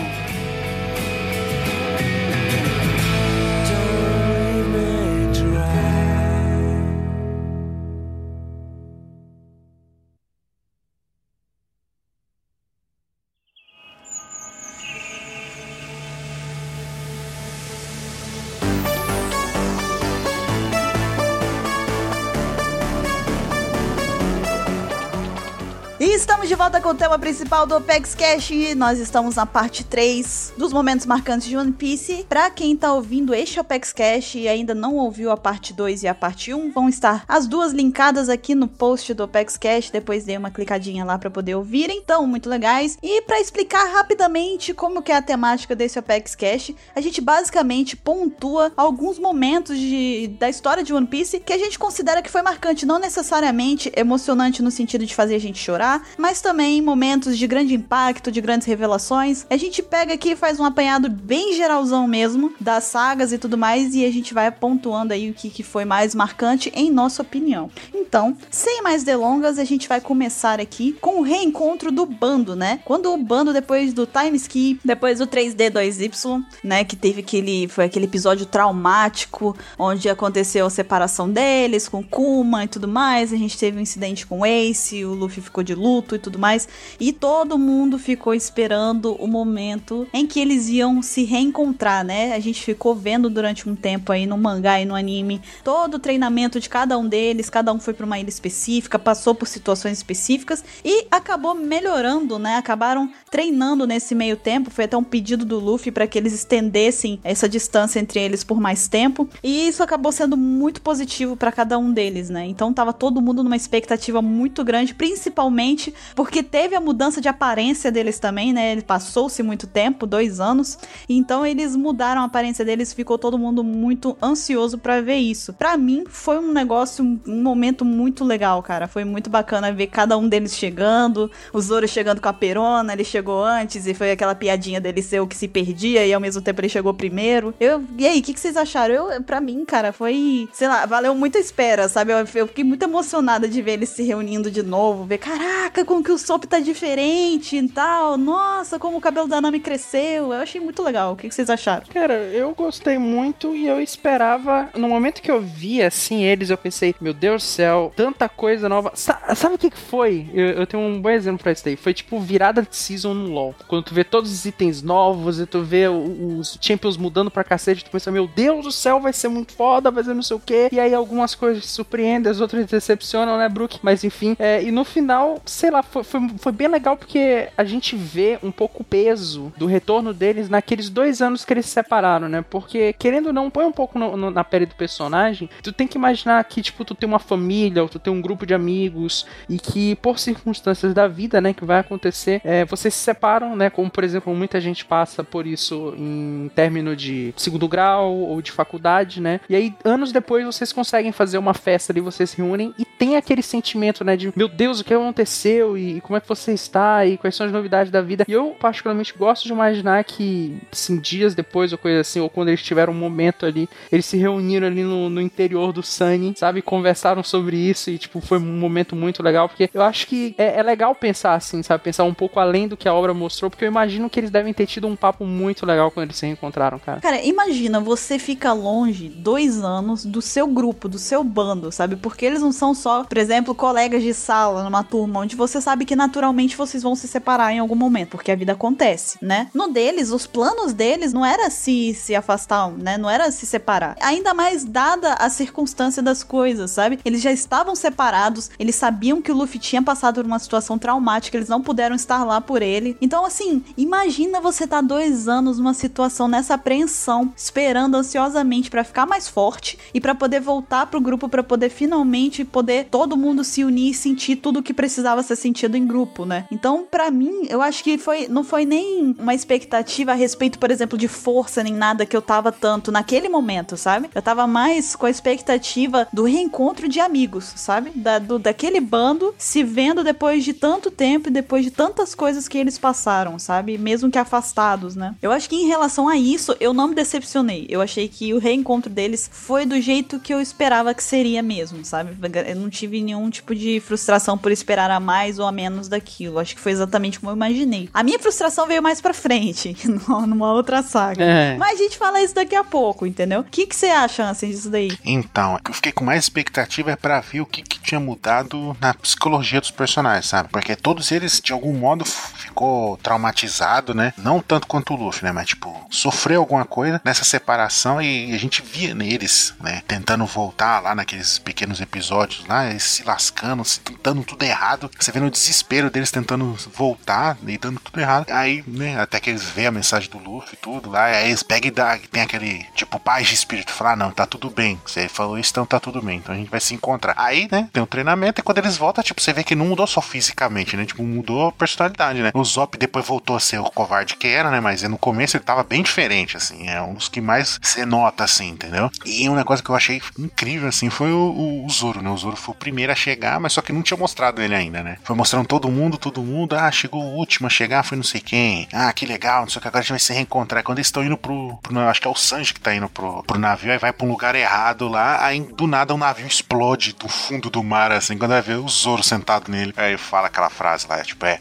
Tema principal do Opex Cash. Nós estamos na parte 3 dos momentos marcantes de One Piece. Pra quem tá ouvindo este Opex Cash e ainda não ouviu a parte 2 e a parte 1, vão estar as duas linkadas aqui no post do Opex Cash. Depois dê uma clicadinha lá pra poder ouvir. Então, muito legais. E pra explicar rapidamente como que é a temática desse Opex Cash, a gente basicamente pontua alguns momentos de, da história de One Piece que a gente considera que foi marcante, não necessariamente emocionante no sentido de fazer a gente chorar, mas também momentos de grande impacto, de grandes revelações. A gente pega aqui e faz um apanhado bem geralzão mesmo das sagas e tudo mais e a gente vai pontuando aí o que, que foi mais marcante em nossa opinião. Então, sem mais delongas, a gente vai começar aqui com o reencontro do bando, né? Quando o bando depois do time skip, depois do 3D 2Y, né, que teve aquele foi aquele episódio traumático onde aconteceu a separação deles com Kuma e tudo mais, a gente teve um incidente com Ace, o Luffy ficou de luto e tudo mais, e todo mundo ficou esperando o momento em que eles iam se reencontrar, né? A gente ficou vendo durante um tempo aí no mangá e no anime todo o treinamento de cada um deles, cada um foi para uma ilha específica, passou por situações específicas e acabou melhorando, né? Acabaram treinando nesse meio tempo, foi até um pedido do Luffy para que eles estendessem essa distância entre eles por mais tempo, e isso acabou sendo muito positivo para cada um deles, né? Então tava todo mundo numa expectativa muito grande, principalmente porque teve a mudança de aparência deles também, né? Ele passou-se muito tempo, dois anos, então eles mudaram a aparência deles, ficou todo mundo muito ansioso para ver isso. Para mim foi um negócio, um momento muito legal, cara. Foi muito bacana ver cada um deles chegando, o Zoro chegando com a perona, ele chegou antes e foi aquela piadinha dele ser o que se perdia e ao mesmo tempo ele chegou primeiro. Eu, e aí, o que, que, vocês acharam? Eu, para mim, cara, foi, sei lá, valeu muita espera, sabe? Eu, eu, fiquei muito emocionada de ver eles se reunindo de novo, ver, caraca, como que o Sop tá diferente e tal. Nossa, como o cabelo da Nami cresceu. Eu achei muito legal. O que, vocês acharam? Cara, eu gostei muito e eu esperava. No momento que eu vi assim eles, eu pensei, meu Deus do céu, tanta coisa nova. Sa sabe o que, que foi? Eu, eu, tenho um bom exemplo pra isso daí. Foi tipo virada de season no LoL. Quando tu vê todos os itens novos e tu vê os champions mudando pra cacete, tu pensa, meu Deus do céu, vai ser muito foda, vai ser não sei o que. E aí algumas coisas surpreendem, as outras decepcionam, né, Brook? Mas enfim. É, e no final, sei lá, foi, foi, foi bem legal porque a gente vê um pouco o peso do retorno deles naqueles dois anos que eles se separaram, né? Porque, querendo ou não, põe um pouco no, no, na pele do personagem, tu tem que imaginar que, tipo, tu tem uma família, ou tu tem um grupo de amigos, e que por circunstâncias da vida, né, que vai acontecer, é, vocês se separam, né? Como, por exemplo, muita gente passa por isso em término de segundo grau ou de faculdade, né? E aí, anos depois, vocês conseguem fazer uma festa ali, vocês se reúnem e tem aquele sentimento, né, de meu Deus, o que aconteceu e como é que você está e quais são as novidades da vida. E eu, particularmente, gosto de imaginar que, assim, dias depois ou coisa assim, ou quando eles tiveram um momento ali, eles se reuniram ali no, no interior do Sunny, sabe? Conversaram sobre isso e, tipo, foi um momento muito legal, porque eu acho que é, é legal pensar assim, sabe? Pensar um pouco além do que a obra mostrou, porque eu imagino que eles devem ter tido um papo muito legal quando eles se reencontraram, cara. Cara, imagina você fica longe dois anos do seu grupo, do seu bando, sabe? Porque eles não são só, por exemplo, colegas de sala numa turma, onde você sabe que naturalmente vocês vão se separar em algum momento, porque a vida acontece, né? No deles, os planos deles não era se, se afastar, né? Não era se separar. Ainda mais dada a circunstância das coisas, sabe? Eles já estavam separados, eles sabiam que o Luffy tinha passado por uma situação traumática, eles não puderam estar lá por ele. Então, assim, imagina você estar tá dois anos numa situação nessa apreensão, esperando ansiosamente para ficar mais forte e para poder voltar pro grupo, para poder finalmente poder todo mundo se unir e sentir tudo o que precisava ser sentido em grupo, né? Então, para mim, eu acho que foi não foi nem uma expectativa a respeito, por exemplo, de força nem nada que eu tava tanto naquele momento, sabe? Eu tava mais com a expectativa do reencontro de amigos, sabe? Da, do, daquele bando se vendo depois de tanto tempo e depois de tantas coisas que eles passaram, sabe? Mesmo que afastados, né? Eu acho que em relação a isso, eu não me decepcionei. Eu achei que o reencontro deles foi do jeito que eu esperava que seria mesmo, sabe? Eu não tive nenhum tipo de frustração por esperar a mais ou a menos daquilo. Acho que foi exatamente como eu imaginei. A minha frustração veio mais pra frente, numa outra saga. É. Mas a gente fala isso daqui a pouco, entendeu? O que, que você acha, assim, disso daí? Então, eu fiquei com mais expectativa é pra ver o que, que tinha mudado na psicologia dos personagens, sabe? Porque todos eles, de algum modo, ficou traumatizado, né? Não tanto quanto o Luffy, né? Mas, tipo, sofreu alguma coisa nessa separação e a gente via neles, né? Tentando voltar lá naqueles pequenos episódios lá, eles se lascando, se tentando tudo errado. Você vê no desespero deles tentando voltar e dando tudo errado. Aí, né? Até que eles veem a mensagem do Luffy e tudo lá, aí eles pegam e dá, tem aquele, tipo, paz de espírito. Falar, ah, não, tá tudo bem. Você falou isso, então tá tudo bem. Então a gente vai se encontrar. Aí, né? Tem o um treinamento e quando eles voltam, tipo, você vê que não mudou só fisicamente, né? Tipo, mudou a personalidade, né? O Zop depois voltou a ser o covarde que era, né? Mas no começo ele tava bem diferente, assim. É um dos que mais você nota, assim, entendeu? E um negócio que eu achei incrível, assim, foi o, o, o Zoro, né? O Zoro foi o primeiro a chegar, mas só que não tinha mostrado ele ainda, né? Foi mostrando todo mundo, todo mundo. Ah, chegou o último a chegar, foi não sei quem. Ah, que legal, não sei o que. Agora a gente vai se reencontrar. Quando eles estão indo pro, pro. Acho que é o Sanji que tá indo pro, pro navio, aí vai pra um lugar errado lá. Aí do nada o navio explode do fundo do mar, assim. Quando vai ver o Zoro sentado nele. Aí fala aquela frase lá, tipo, é.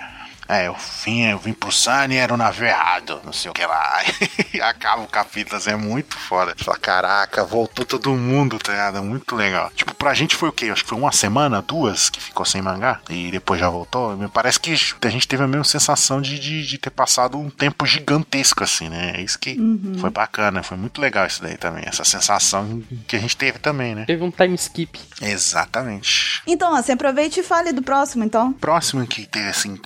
É, eu vim, eu vim pro Sunny era o navio errado, não sei o que lá. E acaba o capítulo, assim, é muito foda. Fala, caraca, voltou todo mundo, tá ligado? É muito legal. Tipo, pra gente foi o quê? Acho que foi uma semana, duas, que ficou sem mangá e depois já voltou. Me parece que a gente teve a mesma sensação de, de, de ter passado um tempo gigantesco, assim, né? É isso que foi bacana, foi muito legal isso daí também. Essa sensação que a gente teve também, né? Teve um time skip. Exatamente. Então, assim, aproveite e fale do próximo, então. próximo que teve assim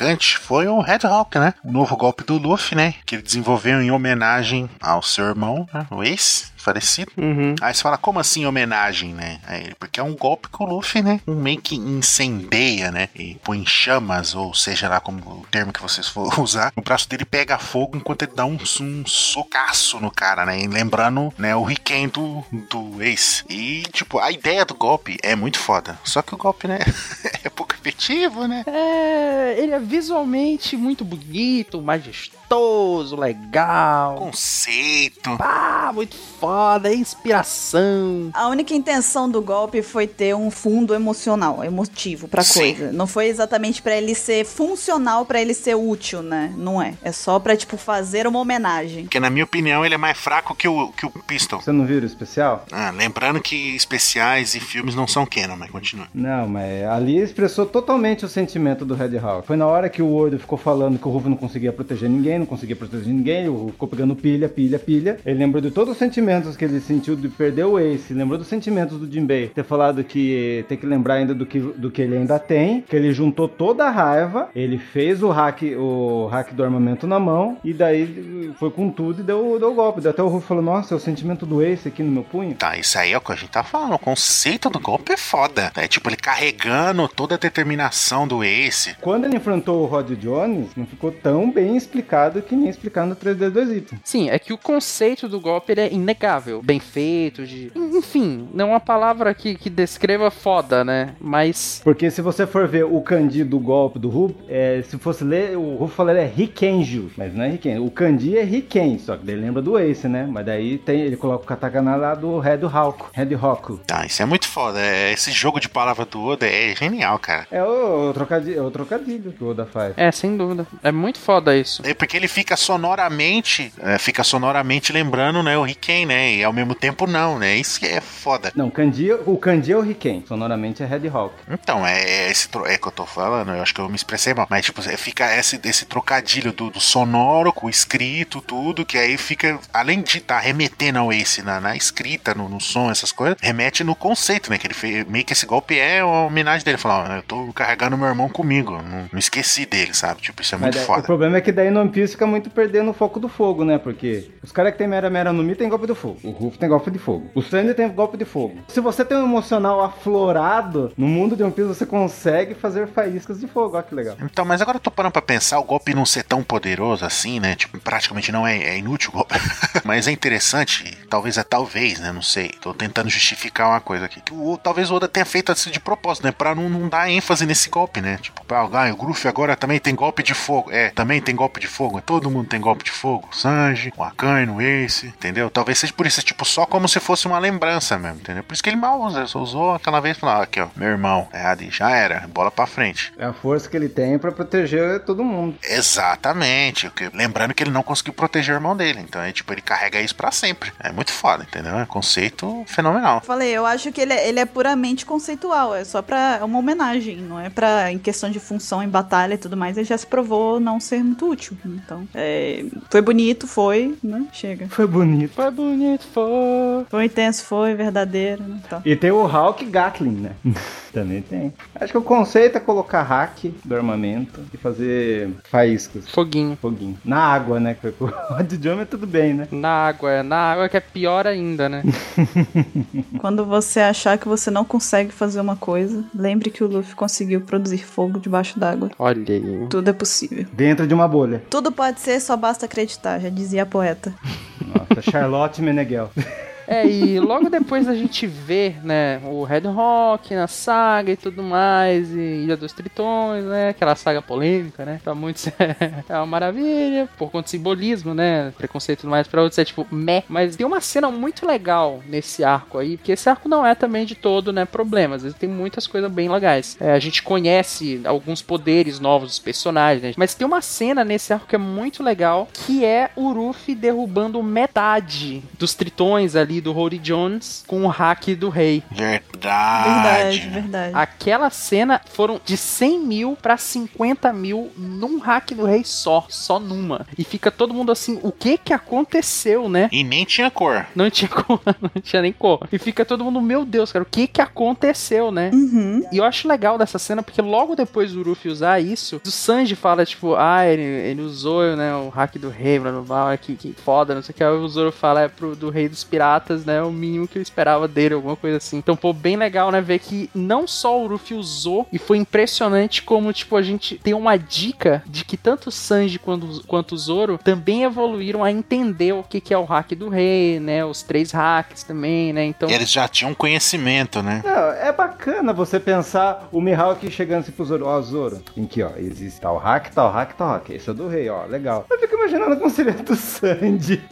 marcante foi o Red Hawk, né? O novo golpe do Luffy, né? Que ele desenvolveu em homenagem ao seu irmão, né? o Ace. Falecido. Uhum. Aí você fala, como assim homenagem, né? Aí, porque é um golpe que o Luffy, né? Um meio que incendeia, né? E põe em chamas, ou seja lá como o termo que vocês for usar. O braço dele pega fogo enquanto ele dá um, um socaço no cara, né? E lembrando, né, o Riken do, do Ace. E, tipo, a ideia do golpe é muito foda. Só que o golpe, né? é pouco efetivo, né? É, ele é visualmente muito bonito, majestoso, legal. Conceito. Pá, muito foda, é inspiração. A única intenção do golpe foi ter um fundo emocional, emotivo pra Sim. coisa. Não foi exatamente pra ele ser funcional, pra ele ser útil, né? Não é. É só pra, tipo, fazer uma homenagem. Porque, na minha opinião, ele é mais fraco que o, que o Pistol. Você não viu o especial? Ah, lembrando que especiais e filmes não são canon, mas continua. Não, mas ali expressou totalmente o sentimento do Red Hawk. Foi na hora que o Word ficou falando que o Ruff não conseguia proteger ninguém, não conseguia proteger ninguém, o Ruff ficou pegando pilha, pilha, pilha. Ele lembrou de todos os sentimentos que ele sentiu de perder o Ace, lembrou dos sentimentos do Jinbei, ter falado que tem que lembrar ainda do que, do que ele ainda tem, que ele juntou toda a raiva, ele fez o hack, o hack do armamento na mão, e daí foi com tudo e deu, deu o golpe. Daí Até o Ruff falou, nossa, é o sentimento do Ace aqui no meu punho. Tá, isso aí é o que a gente tá falando. O conceito do golpe é foda. É tipo ele carregando toda a determinação do Ace. Quando ele enfrentou o Rod Jones, não ficou tão bem explicado que nem explicado no 3D2Y. Sim, é que o conceito do golpe ele é inegável. Bem feito, de. Enfim, não é uma palavra que, que descreva foda, né? Mas. Porque se você for ver o kanji do golpe do Ruff, é, se fosse ler, o Ruff fala é Rikenju, mas não é Riken. O kanji é Riken, só que daí lembra do Ace, né? Mas daí tem, ele coloca o katakana lá do Red Hawk, Red Hawk. Tá, isso é muito foda. É, esse jogo de palavra do Oda é genial, cara. É o, o trocadilho, é o trocadilho que o Oda faz. É, sem dúvida. É muito foda isso. É porque ele fica sonoramente, é, fica sonoramente lembrando, né, o Riken, né? E ao mesmo tempo não, né? Isso que é foda. Não, o kanji é o Riken, sonoramente é Red Hawk. Então, é esse tro- é que eu tô falando, eu acho que eu me expressei mal, mas tipo, é, fica esse, esse trocadilho do, do sonoro com o escrito, tudo, que aí fica, além de estar remetendo ao Ace na, na escrita, no, no som, essas coisas, remete no conceito, né? Que ele fez, meio que esse golpe é uma homenagem dele, falar, ó, eu tô carregando meu irmão comigo, não, não esqueci dele, sabe? Tipo, isso é Mas muito daí- o foda. problema é que daí no One Piece fica muito perdendo o foco do fogo, né? Porque os caras que tem Mera Mera no Mi tem golpe do fogo. O Ruff tem golpe de fogo. O Sandy tem golpe de fogo. Se você tem um emocional aflorado, no mundo de One Piece você consegue fazer faíscas de fogo. Olha que legal. Então, mas agora eu tô parando pra pensar, o golpe não ser tão poderoso assim, né? Tipo, praticamente não é, é inútil o golpe. mas é interessante, talvez é talvez, né? Não sei. Tô tentando justificar uma coisa aqui. Que o, talvez o Oda tenha feito assim de propósito, né? Pra não, não dar ênfase nesse golpe, né? Tipo, ah, o Gruff agora também tem golpe de fogo. É, também tem golpe de fogo. Todo mundo tem golpe de fogo. O Sanji, o Akainu, Ace, entendeu? Talvez seja por isso, tipo, só como se fosse uma lembrança mesmo, entendeu? Por isso que ele mal usa. Só usou aquela vez e falou, ah, aqui, ó, meu irmão. É, ali, já era. Bola pra frente. É a força que ele tem pra proteger todo mundo. Exatamente. Lembrando que ele não conseguiu proteger o irmão dele. Então, é tipo, ele carrega isso pra sempre. É muito foda, entendeu? É um conceito fenomenal. Falei, eu acho que ele é, ele é puramente conceitual, é só pra é uma homenagem, não é pra, em questão de função em batalha e tudo mais, ele já se provou não ser muito útil. Então, é, foi bonito, foi, né? Chega. Foi bonito. Foi bonito, foi. Intenso, foi verdadeiro, né? Então. E tem o Hawk Gatling, né? Também tem. Acho que o conceito é colocar hack do armamento e fazer faíscas. Foguinho. Foguinho. Na água, né? Que o Jones é tudo bem, né? Na água, é na água que é pior ainda, né? Quando você achar que você não consegue fazer uma coisa, lembre que o Luffy conseguiu produzir fogo debaixo d'água. Olha aí. Tudo é possível. Dentro de uma bolha. Tudo pode ser, só basta acreditar, já dizia a poeta. Nossa, Charlotte Meneghel. É, e logo depois a gente vê, né, o Red Rock na saga e tudo mais, e Ilha dos Tritões, né, aquela saga polêmica, né, tá muito... é uma maravilha, por conta do simbolismo, né, preconceito e tudo mais, pra outros é tipo, meh. Mas tem uma cena muito legal nesse arco aí, porque esse arco não é também de todo, né, problema, às vezes tem muitas coisas bem legais. É, a gente conhece alguns poderes novos dos personagens, né, mas tem uma cena nesse arco que é muito legal, que é o Ruffy derrubando metade dos tritões ali do Holy Jones com o hack do rei. Verdade. Verdade, verdade. Aquela cena foram de 100 mil pra 50 mil num hack do rei só, só numa. E fica todo mundo assim, o que que aconteceu, né? E nem tinha cor. Não tinha cor, não tinha nem cor. E fica todo mundo, meu Deus, cara, o que que aconteceu, né? Uhum. E eu acho legal dessa cena, porque logo depois do Ruffy usar isso, o Sanji fala, tipo, ah, ele, ele usou, né, o hack do rei, blá blá blá, que, que foda, não sei o que. Aí o Zoro fala, é pro do rei dos piratas, né, o mínimo que eu esperava dele, alguma coisa assim. Então, pô, bem legal, né, ver que não só o Ruffy usou, e foi impressionante como, tipo, a gente tem uma dica de que tanto o Sanji quanto, quanto o Zoro também evoluíram a entender o que, que é o hack do rei, né, os três hacks também, né, então... Eles já tinham conhecimento, né? Não, é bacana você pensar o Mihawk chegando assim pro Zoro. Ó, Zoro, tem aqui, ó, existe tal hack, tal hack, tal hack. Esse é do rei, ó, legal. Eu fico imaginando como seria do Sandy.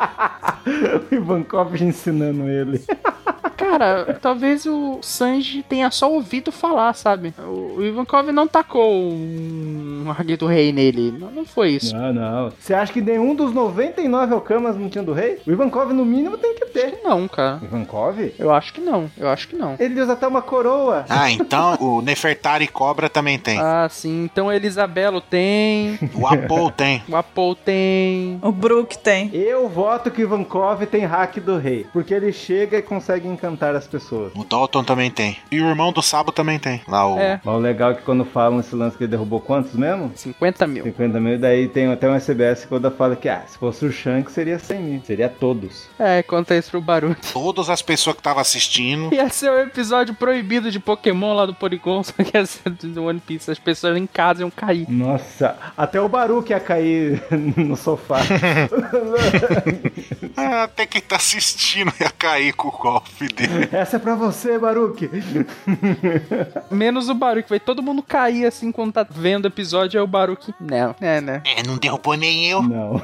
o Ivankov ensinando ele. Cara, talvez o Sanji tenha só ouvido falar, sabe? O Ivankov não tacou um hack do rei nele. Não, não foi isso. Não, não. Você acha que nenhum dos 99 Okamas não tinha do rei? O Ivankov, no mínimo, tem que ter. Não, cara. Ivankov? Eu acho que não. Eu acho que não. Ele usa até uma coroa. Ah, então o Nefertari Cobra também tem. Ah, sim. Então Elisabelo tem. O Apol tem. O Apol tem. O Brook tem. Eu voto que o Ivankov tem hack do rei. Porque ele chega e consegue encantar as pessoas. O Dalton também tem. E o irmão do Sabo também tem. Lá o. É. Mas o legal é que quando falam esse lance que ele derrubou quantos mesmo? 50 mil. 50 mil, daí tem até um SBS que quando fala que, ah, se fosse o Shanks seria 100 mil. Seria todos. É, conta isso pro Baruto. Todas as pessoas que estavam assistindo. Ia ser o episódio proibido de Pokémon lá do Polygon, só que ia ser do One Piece. As pessoas em casa iam cair. Nossa, até o Baruque ia cair no sofá. Ah, até quem tá assistindo ia cair com o golpe dele. Essa é pra você, Baruque. Menos o Baruque. Vai todo mundo cair assim quando tá vendo o episódio. Aí o Baruque. Não. É, né? É, não derrubou nem eu. Não.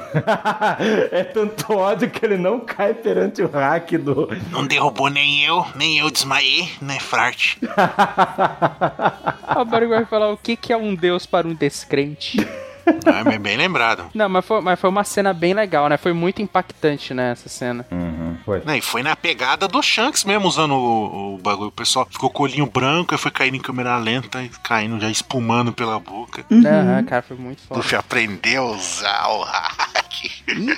é tanto ódio que ele não cai perante o hack do. Não derrubou nem eu. Nem eu desmaiei, né, Frarte? Ah, O Baruque vai falar o que, que é um deus para um descrente. Ah, mas bem lembrado. Não, mas foi, mas foi uma cena bem legal, né? Foi muito impactante, né? Essa cena. Uhum, foi. Né, E foi na pegada do Shanks mesmo, usando o, o bagulho. O pessoal ficou com o olhinho branco e foi caindo em câmera lenta e caindo, já espumando pela boca. Aham, cara, foi muito O foda. Luffy aprendeu a usar o hack.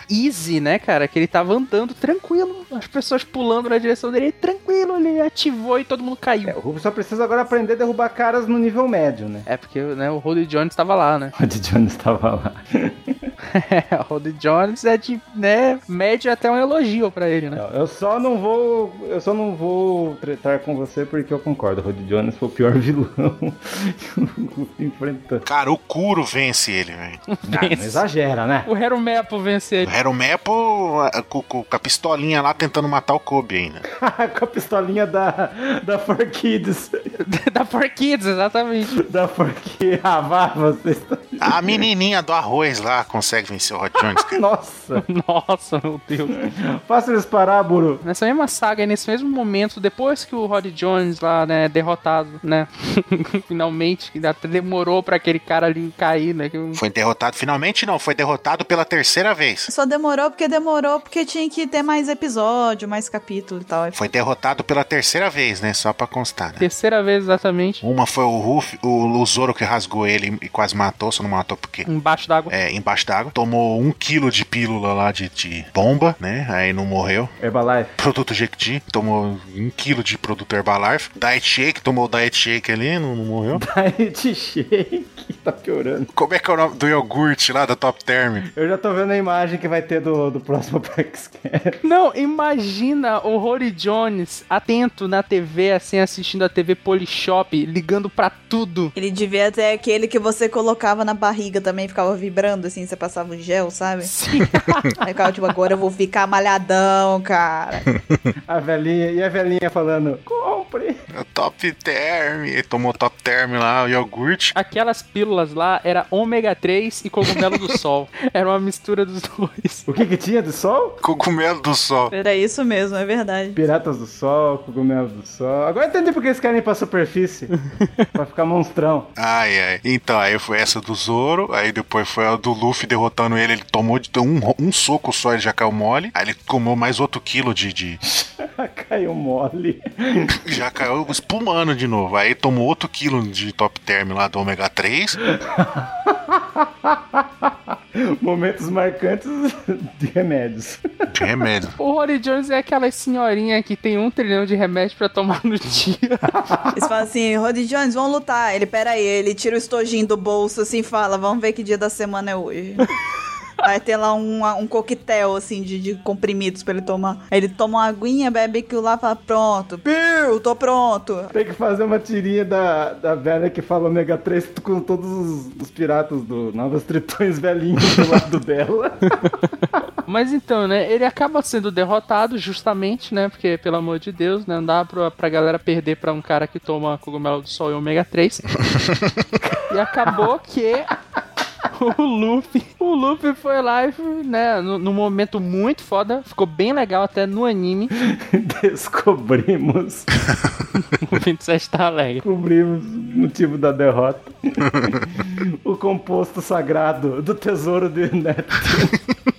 E easy, né, cara? Que ele tava andando tranquilo, as pessoas pulando na direção dele, tranquilo, ele ativou e todo mundo caiu. É, o Ruby só precisa agora aprender a derrubar caras no nível médio, né? É, porque né, o Roddy Jones tava lá, né? O de Jones estava lá. o Roddy Jones é de, né, médio até um elogio pra ele, né? Eu só não vou. Eu só não vou tretar com você porque eu concordo. O Rod Jones foi o pior vilão que o enfrentou. Cara, o Kuro vence ele, velho. Ah, não exagera, né? O Hero Mepo vence O ele. Hero Mepo ah, com, com- a pistolinha lá tentando matar o Kobe ainda. com a pistolinha da, da For Kids. da For Kids, exatamente. Da For Kids. Ah, vá, você está. A menininha do arroz lá consegue vencer o Rod Jones, cara. Nossa! Nossa, meu Deus. Faça eles parar, Buru. Nessa mesma saga, e nesse mesmo momento, depois que o Roddy Jones lá, né, derrotado, né, finalmente, que até demorou pra aquele cara ali cair, né, que Foi derrotado finalmente, não. Foi derrotado pela terceira vez. Só demorou porque demorou porque tinha que ter mais episódio, mais capítulo e tal. Foi derrotado pela terceira vez, né? Só pra constar, né? terceira vez exatamente, Uma foi o Ruff, o, o Zoro que rasgou ele e quase matou, só não matou porque embaixo d'água. é, embaixo d'água. Tomou um quilo de pílula lá de, de bomba, né? Aí não morreu. Herbalife. Produto Jequiti, tomou um quilo de produto Herbalife. Diet Shake, tomou o Diet Shake ali, não, não morreu. Diet Shake. Tá piorando. Como é que é o nome do iogurte lá da Top Term? Eu já tô vendo a imagem que vai ter do, do próximo Paxcast. Não, imagina o Rory Jones atento na TV, assim, assistindo a TV Polishop, ligando pra tudo. Ele devia ter aquele que você colocava na barriga também ficava vibrando, assim, você passava um gel, sabe? Sim. Aí ficava tipo, agora eu vou ficar malhadão, cara. A velhinha, e a velhinha falando, compre. O Top Term. Tomou Top Term lá, o iogurte. Aquelas pílulas lá era ômega 3 e cogumelo do sol. Era uma mistura dos dois. O que que tinha do sol? Cogumelo do sol. Era isso mesmo, é verdade. Piratas do sol, cogumelo do sol. Agora eu entendi porque eles querem ir pra superfície. pra ficar monstrão. Ai, ai. Então, aí foi essa do Zoro, aí depois foi a do Luffy derrotando ele. Ele tomou de um, um soco só, ele já caiu mole. Aí ele comeu mais outro quilo de. de Caiu mole. já caiu espumando de novo. Aí tomou outro quilo de top term lá do ômega 3. Momentos marcantes de remédios. De remédio. O Rory Jones é aquela senhorinha que tem um trilhão de remédio pra tomar no dia. Eles falam assim, Roddy Jones, vamos lutar. Ele, pera aí, ele tira o estojinho do bolso assim e fala, vamos ver que dia da semana é hoje. Vai ter lá um, um coquetel, assim, de, de comprimidos pra ele tomar. Aí ele toma uma aguinha, bebe aquilo lá e fala, pronto. Piu, tô pronto. Tem que fazer uma tirinha da, da velha que fala ômega 3 com todos os, os piratas do Novas Tritões velhinhos do lado dela. Mas então, né, ele acaba sendo derrotado justamente, né, porque, pelo amor de Deus, né, não dá pra, pra galera perder pra um cara que toma cogumelo do sol e ômega 3. e acabou que o Luffy, o Luffy foi lá e, né, no, num momento muito foda, ficou bem legal até no anime. Descobrimos. o 27 tá alegre. Descobrimos o motivo da derrota. o composto sagrado do tesouro de Neptune.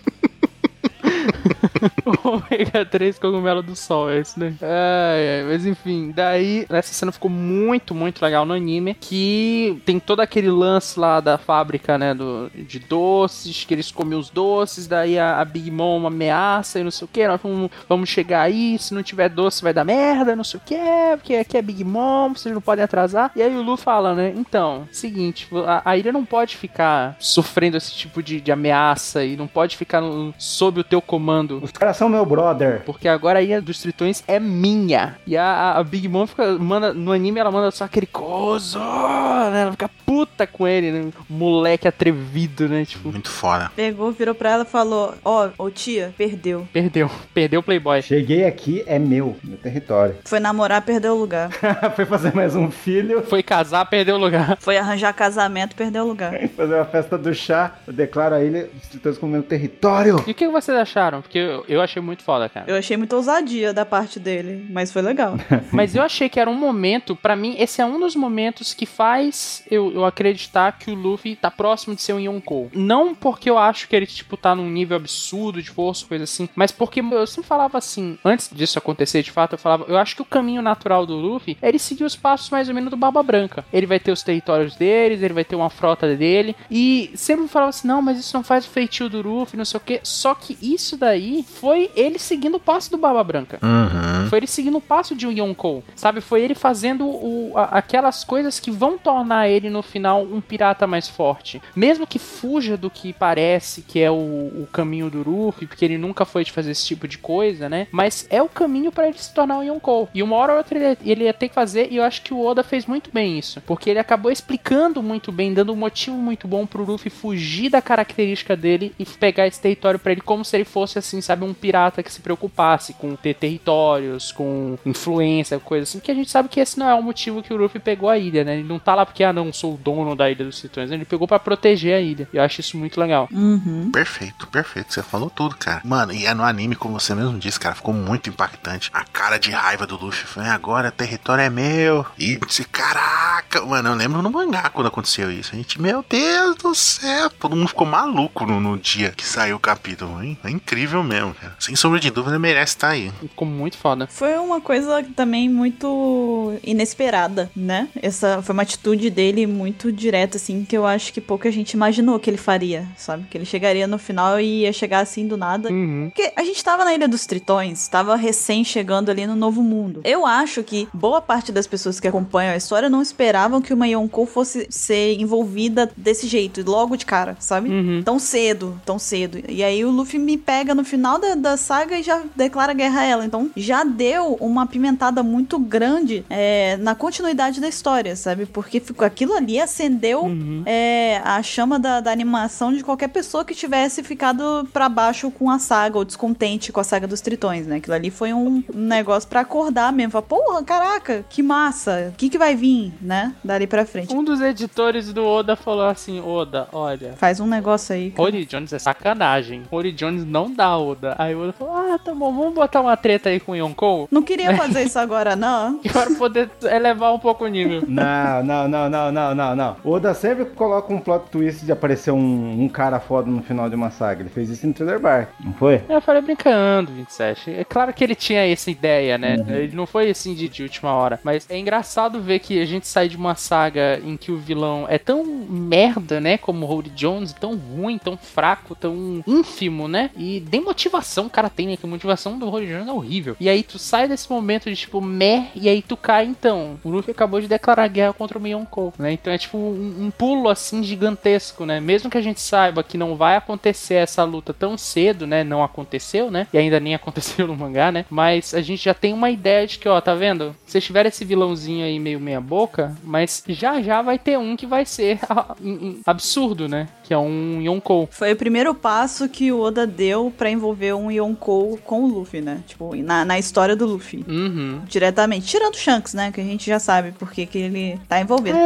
ômega 3 cogumelo do sol, é isso, né? Ai, ai, mas enfim, daí essa cena ficou muito, muito legal no anime, que tem todo aquele lance lá da fábrica, né, do, de doces, que eles comem os doces, daí a, a Big Mom ameaça e não sei o que, nós vamos, vamos chegar aí, se não tiver doce vai dar merda, não sei o que, porque aqui é Big Mom, vocês não podem atrasar. E aí o Lu fala, né, então, seguinte, a, a ilha não pode ficar sofrendo esse tipo de, de ameaça e não pode ficar no, sob o teu comando Os caras são meu brother. porque agora a Ilha dos Tritões é minha. E a, a Big Mom fica, manda, no anime ela manda só aquele coso, né? Ela fica puta com ele, né? Moleque atrevido, né? Tipo, Muito foda. Pegou, virou pra ela e falou, ó, ô tia, perdeu. perdeu. Perdeu o Playboy. Cheguei aqui, é meu, meu território. Foi namorar, perdeu o lugar. Foi fazer mais um filho, Foi casar, perdeu o lugar. Foi arranjar casamento, perdeu o lugar. fazer uma festa do chá. Eu declaro a ilha dos tritões como meu território. E o que vocês acharam? Porque eu, achei muito foda, cara. Eu achei muita ousadia da parte dele, mas foi legal. Mas eu achei que era um momento, pra mim, esse é um dos momentos que faz eu, eu acreditar que o Luffy tá próximo de ser um Yonkou. Não porque eu acho que ele, tipo, tá num nível absurdo de força, coisa assim, mas porque eu sempre falava assim, antes disso acontecer, de fato, eu falava, eu acho que o caminho natural do Luffy é ele seguir os passos mais ou menos do Barba Branca. Ele vai ter os territórios deles, ele vai ter uma frota dele, e sempre falava assim, não, mas isso não faz o feitio do Luffy, não sei o que. Só que isso daí foi ele seguindo o passo do Barba Branca. Uhum. Foi ele seguindo o passo de um Yonkou, sabe? Foi ele fazendo o- a- aquelas coisas que vão tornar ele no final um pirata mais forte. Mesmo que fuja do que parece que é o, o caminho do Luffy, porque ele nunca foi de fazer esse tipo de coisa, né? Mas é o caminho pra ele se tornar um Yonkou. E uma hora ou outra ele, ele ia ter que fazer, e eu acho que o Oda fez muito bem isso. Porque ele acabou explicando muito bem, dando um motivo muito bom pro Luffy fugir da característica dele e pegar esse território pra ele como se ele fosse, assim, sabe, um pirata que se preocupasse com ter territórios, com influência, coisa assim, que a gente sabe que esse não é o motivo que o Luffy pegou a ilha, né? Ele não tá lá porque, ah, não, sou o dono da Ilha dos Tritões, né? ele pegou pra proteger a ilha. E eu acho isso muito legal. Uhum. Perfeito, perfeito. Você falou tudo, cara. Mano, e é no anime, como você mesmo disse, cara, ficou muito impactante. A cara de raiva do Luffy foi, agora o território é meu. E disse, caraca, mano, eu lembro no mangá quando aconteceu isso. A gente, meu Deus do céu. Todo mundo ficou maluco no, no dia que saiu o capítulo, hein? É incrível mesmo, cara. Sem sombra de dúvida, merece estar aí. Ficou muito foda. Foi uma coisa também muito inesperada, né? Essa foi uma atitude dele muito direta, assim, que eu acho que pouca gente imaginou que ele faria, sabe? Que ele chegaria no final e ia chegar assim do nada. Uhum. Porque a gente tava na Ilha dos Tritões, tava recém chegando ali no Novo Mundo. Eu acho que boa parte das pessoas que acompanham a história não esperava esperavam que uma Yonkou fosse ser envolvida desse jeito, logo de cara, sabe? Uhum. Tão cedo, tão cedo. E aí o Luffy me pega no final da, da saga e já declara guerra a ela. Então já deu uma pimentada muito grande é, na continuidade da história, sabe? Porque ficou, aquilo ali acendeu Uhum. é, a chama da, da animação de qualquer pessoa que tivesse ficado pra baixo com a saga ou descontente com a saga dos tritões, né? Aquilo ali foi um, um negócio pra acordar mesmo. Falar, porra, caraca, que massa. O que, que vai vir, né? Dali pra frente. Um dos editores do Oda falou assim: Oda, olha. Faz um negócio aí. cara. Rory Jones é sacanagem. Rory Jones não dá Oda. Aí o Oda falou: Ah, tá bom, vamos botar uma treta aí com o Yonkou. Não queria fazer isso agora, não. Para poder elevar um pouco o nível. Não, não, não, não, não, não, não. O Oda sempre coloca um plot twist de aparecer um, um cara foda no final de uma saga. Ele fez isso em Thriller Bark, não foi? Eu falei brincando, 27. É claro que ele tinha essa ideia, né? Uhum. Ele não foi assim de, de última hora. Mas é engraçado ver que a gente sai de uma saga em que o vilão é tão merda, né? Como o Rory Jones, tão ruim, tão fraco, tão ínfimo, né? E nem motivação cara tem, né? Que a motivação do Rory Jones é horrível. E aí tu sai desse momento de tipo, meh, e aí tu cai então. O Luffy acabou de declarar guerra contra o Miyonkou, né? Então é tipo um, um pulo assim gigantesco, né? Mesmo que a gente saiba que não vai acontecer essa luta tão cedo, né? Não aconteceu, né? E ainda nem aconteceu no mangá, né? Mas a gente já tem uma ideia de que, ó, tá vendo? Vocês tiveram esse vilãozinho aí meio meia boca, mas já já vai ter um que vai ser absurdo, né? Que é um Yonkou. Foi o primeiro passo que o Oda deu pra envolver um Yonkou com o Luffy, né? Tipo, na, na história do Luffy. Uhum. Diretamente. Tirando o Shanks, né? Que a gente já sabe por que que ele tá envolvido.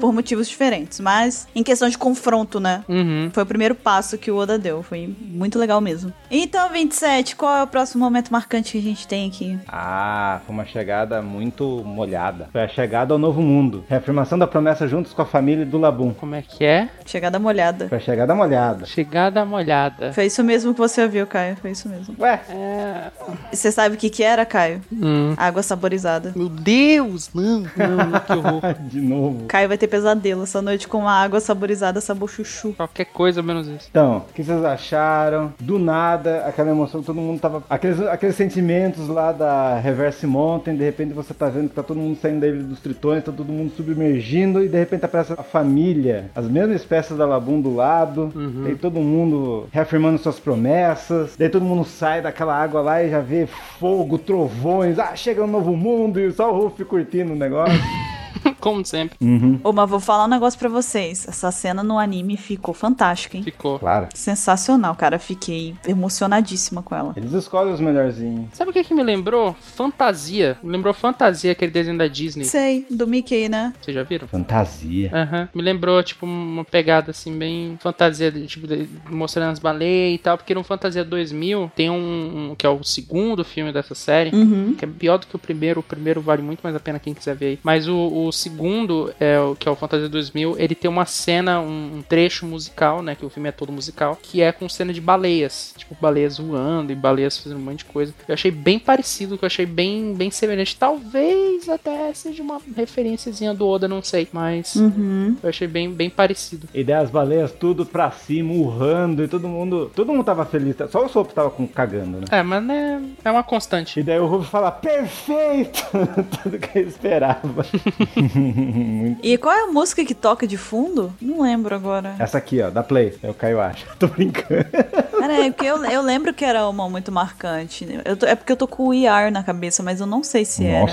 Por motivos diferentes. Mas em questão de confronto, né? Uhum. Foi o primeiro passo que o Oda deu. Foi muito legal mesmo. Então, 27, qual é o próximo momento marcante que a gente tem aqui? Ah, foi uma chegada muito molhada. Foi a chegada ao novo mundo. Reafirmação da promessa juntos com a família do Labum. Como é que é? Chegada molhada. Foi a chegada molhada. Chegada molhada. Foi isso mesmo que você ouviu, Caio. Foi isso mesmo. Ué, É... Você sabe o que que era, Caio? Hum. Água saborizada. Meu Deus, não, não, não, que horror. de novo. Caio vai ter pesadelo essa noite com uma água saborizada sabor chuchu. Qualquer coisa menos isso. Então, o que vocês acharam? Do nada, aquela emoção que todo mundo tava. Aqueles, aqueles sentimentos lá da Reverse Mountain, de repente você tá vendo que tá todo mundo saindo da ilha dos tritões, tá todo mundo submergindo, e de repente aparece a família, as mesmas espécies da Labum do lado, Uhum. daí todo mundo reafirmando suas promessas, daí todo mundo sai daquela água lá e já vê fogo, trovões, ah, chega um novo mundo, e só o Ruff curtindo o negócio. Como sempre, uhum. Ô, mas vou falar um negócio pra vocês. Essa cena no anime ficou fantástica, hein? ficou. Claro. Sensacional, cara. Fiquei emocionadíssima com ela. Eles escolhem os melhorzinhos. Sabe o que, que me lembrou? Fantasia. Me lembrou Fantasia, aquele desenho da Disney. Sei, do Mickey, né? Vocês já viram? Fantasia. Aham. Me lembrou, tipo, uma pegada assim, bem fantasia, de, tipo, de- mostrando as baleias e tal, porque no Fantasia 2000 tem um, um- que é o segundo filme dessa série, Uhum. que é pior do que o primeiro. O primeiro vale muito mais a pena quem quiser ver aí. Mas o, o segundo, é o que é o Fantasia 2000, ele tem uma cena, um, um trecho musical, né? Que o filme é todo musical, que é com cena de baleias. Tipo, baleias voando e baleias fazendo um monte de coisa. Eu achei bem parecido, que eu achei bem, bem semelhante. Talvez até seja uma referênciazinha do Oda, não sei. Mas Uhum. eu achei bem, bem parecido. E daí as baleias tudo pra cima, urrando, e todo mundo. Todo mundo tava feliz. Só o Sop tava com, cagando, né? É, mas né, é uma constante. E daí o Ruff fala, perfeito! Tudo que eu esperava. E qual é a música que toca de fundo? Não lembro agora. Essa aqui, ó, da Play. É o Caio acha. Tô brincando. Cara, é porque eu, eu lembro que era uma muito marcante. Tô- é porque eu tô com o ER na cabeça, mas eu não sei se era.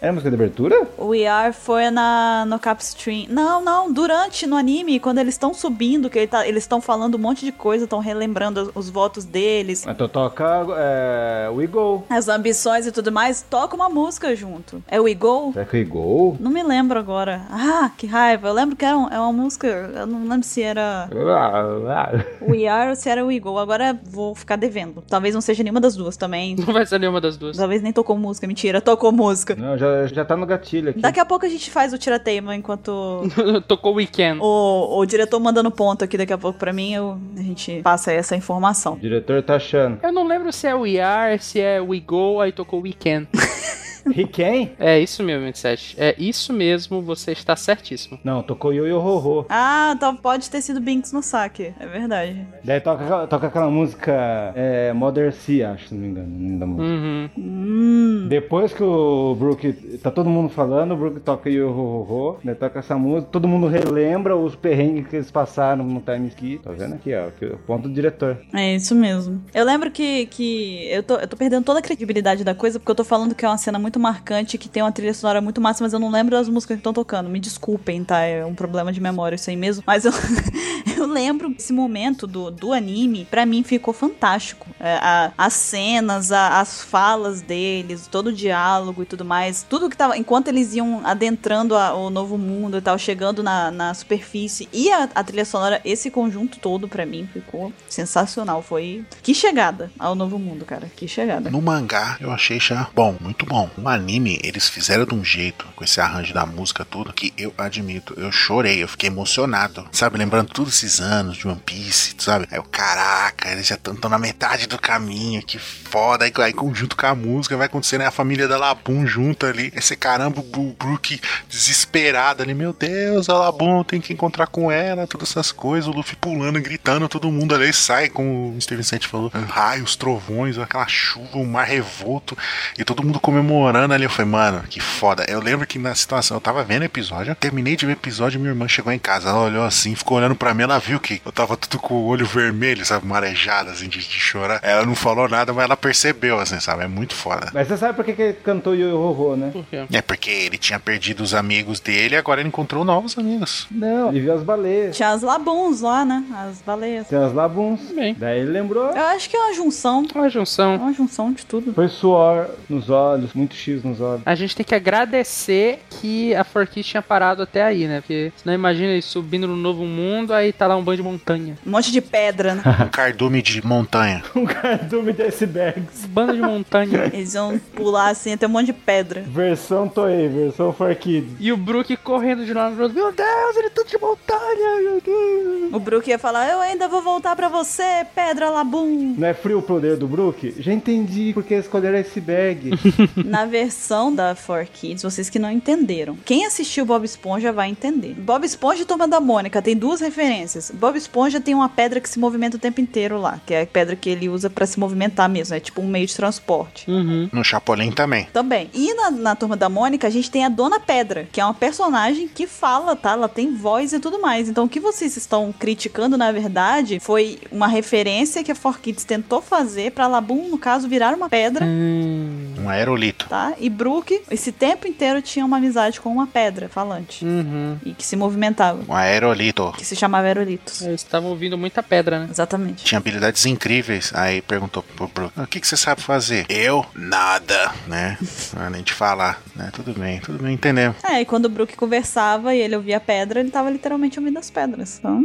Era a música de abertura? O ER foi na, no Capstream. Não, não, durante no anime, quando eles estão subindo, que ele tá- eles estão falando um monte de coisa, estão relembrando os, os votos deles, Então toca é, We Go. as ambições e tudo mais, toca uma música junto. É o Eagle? Será que é We Go? Não me lembro agora. Ah, que raiva. Eu lembro que era um- é uma música. Eu não lembro se era o ER ou se era o Eagle. Agora vou ficar devendo. Talvez não seja nenhuma das duas também. Não vai ser nenhuma das duas. Talvez nem tocou música. Mentira, tocou música. Não, já, já tá no gatilho aqui. Daqui a pouco a gente faz o tirateima enquanto Tocou Weekend. o, o diretor mandando ponto aqui daqui a pouco pra mim, eu- a gente passa essa informação. O diretor tá achando. Eu não lembro se é We Are, se é We Go, aí tocou Weekend. He Can? É isso mesmo, 27. É isso mesmo, você está certíssimo. Não, tocou Yo Yo Ho Ho. Ah, então pode ter sido Binks no saque. É verdade. Daí toca, toca aquela música é, Mother Sea, acho, se não me engano. da música. Uhum. Hum. Depois que o Brook. Tá todo mundo falando, o Brook toca Yo Ho Ho Ho, né? Toca essa música, todo mundo relembra os perrengues que eles passaram no time ski. Tá vendo aqui, ó? Aqui, o ponto do diretor. É isso mesmo. Eu lembro que, que eu, tô, eu tô perdendo toda a credibilidade da coisa, porque eu tô falando que é uma cena muito marcante, que tem uma trilha sonora muito massa, mas eu não lembro das músicas que estão tocando. Me desculpem, tá? É um problema de memória isso aí mesmo. Mas eu, eu lembro esse momento do, do anime, pra mim ficou fantástico. É, a- as cenas, a- as falas deles, todo o diálogo e tudo mais. Tudo que tava. Enquanto eles iam adentrando a- o novo mundo e tal, chegando na, na superfície e a, a trilha sonora, esse conjunto todo pra mim ficou sensacional. Foi. Que chegada ao novo mundo, cara. Que chegada. No mangá eu achei já bom, muito bom. No anime eles fizeram de um jeito, com esse arranjo da música, tudo, que eu admito, eu chorei, eu fiquei emocionado. Sabe, lembrando todos esses anos de One Piece, sabe? Aí eu, caraca, eles já estão na metade do caminho, que foda. Aí, aí junto com a música vai acontecer, né? A família da Labum junto ali. Esse caramba, o Brook desesperado ali, meu Deus, a Labum tem que encontrar com ela, todas essas coisas. O Luffy pulando, gritando, todo mundo ali sai, como o Mr. Vicente falou, raios, trovões, aquela chuva, um mar revolto, e todo mundo comemorando ali. Eu falei, mano, que foda. Eu lembro que na situação, eu tava vendo o episódio, terminei de ver o episódio, minha irmã chegou em casa, ela olhou assim, ficou olhando pra mim, ela viu que eu tava tudo com o olho vermelho, sabe, marejado, assim, de, de chorar. Ela não falou nada, mas ela percebeu, assim, sabe, é muito foda. Mas você sabe por que, que ele cantou Yo Ho Ho, né? Por quê? É porque ele tinha perdido os amigos dele e agora ele encontrou novos amigos. Não, ele viu as baleias. Tinha as labuns lá, né? As baleias. Tem as labuns. Bem. Daí ele lembrou. Eu acho que é uma junção. Uma É junção. uma junção de tudo. Foi suor nos olhos, muito X nos olhos. A gente tem que agradecer que a Forkit tinha parado até aí, né? Porque senão imagina ele subindo no novo mundo, aí tá lá um banho de montanha. Um monte de pedra, né? Um cardume de montanha. Um cardume de icebergs. Bando de montanha. Eles iam pular assim, até um monte de pedra. Versão Toei, versão For Kids. E o Brook correndo de lado pro outro. Meu Deus, ele tá de montanha, meu Deus. O Brook ia falar: Eu ainda vou voltar pra você, pedra labum. Não é frio o poder do Brook? Já entendi porque escolheram iceberg. Na versão da 4Kids, vocês que não entenderam. Quem assistiu Bob Esponja vai entender. Bob Esponja e Turma da Mônica tem duas referências. Bob Esponja tem uma pedra que se movimenta o tempo inteiro lá, que é a pedra que ele usa pra se movimentar mesmo, é tipo um meio de transporte. Uhum. No Chapolin também. Também. E na, na Turma da Mônica, a gente tem a Dona Pedra, que é uma personagem que fala, tá? Ela tem voz e tudo mais. Então, o que vocês estão criticando, na verdade, foi uma referência que a 4Kids tentou fazer pra Labum, no caso, virar uma pedra, Hum. Um aerolito. tá? E Brook, esse tempo inteiro, tinha uma amizade com uma pedra falante. Uhum. E que se movimentava. Um aerolito. Que se chamava Aerolitos. Eles estavam ouvindo muita pedra, né? Exatamente. Tinha habilidades incríveis. Aí perguntou pro Brook: "Ah, O que, que você sabe fazer? Eu? Nada, né? Pra nem te falar, né? Tudo bem, tudo bem, entendemos. É, e quando o Brook conversava e ele ouvia a pedra, ele tava literalmente ouvindo as pedras. Então,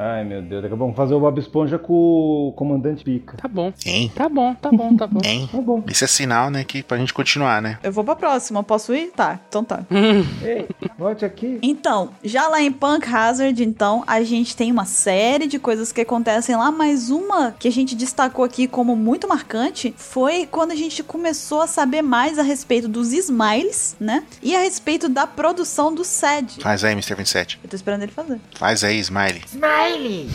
Ai, meu Deus. Daqui a pouco vamos fazer o Bob Esponja com o Comandante Pica. Tá bom. Hein? Tá bom, tá bom, tá bom. Hein? Tá bom. Isso é sinal, né? Que pra gente continuar, né? eu vou pra próxima. Posso ir? Tá, então tá. Ei, volte aqui. Então, já lá em Punk Hazard, então, a gente tem uma série de coisas que acontecem lá, mas uma que a gente destacou aqui como muito marcante foi quando a gente começou a saber mais a respeito dos Smiles, né? E a respeito da produção do SED. Faz aí, Mr. 27. Eu tô esperando ele fazer. Faz aí, Smiley.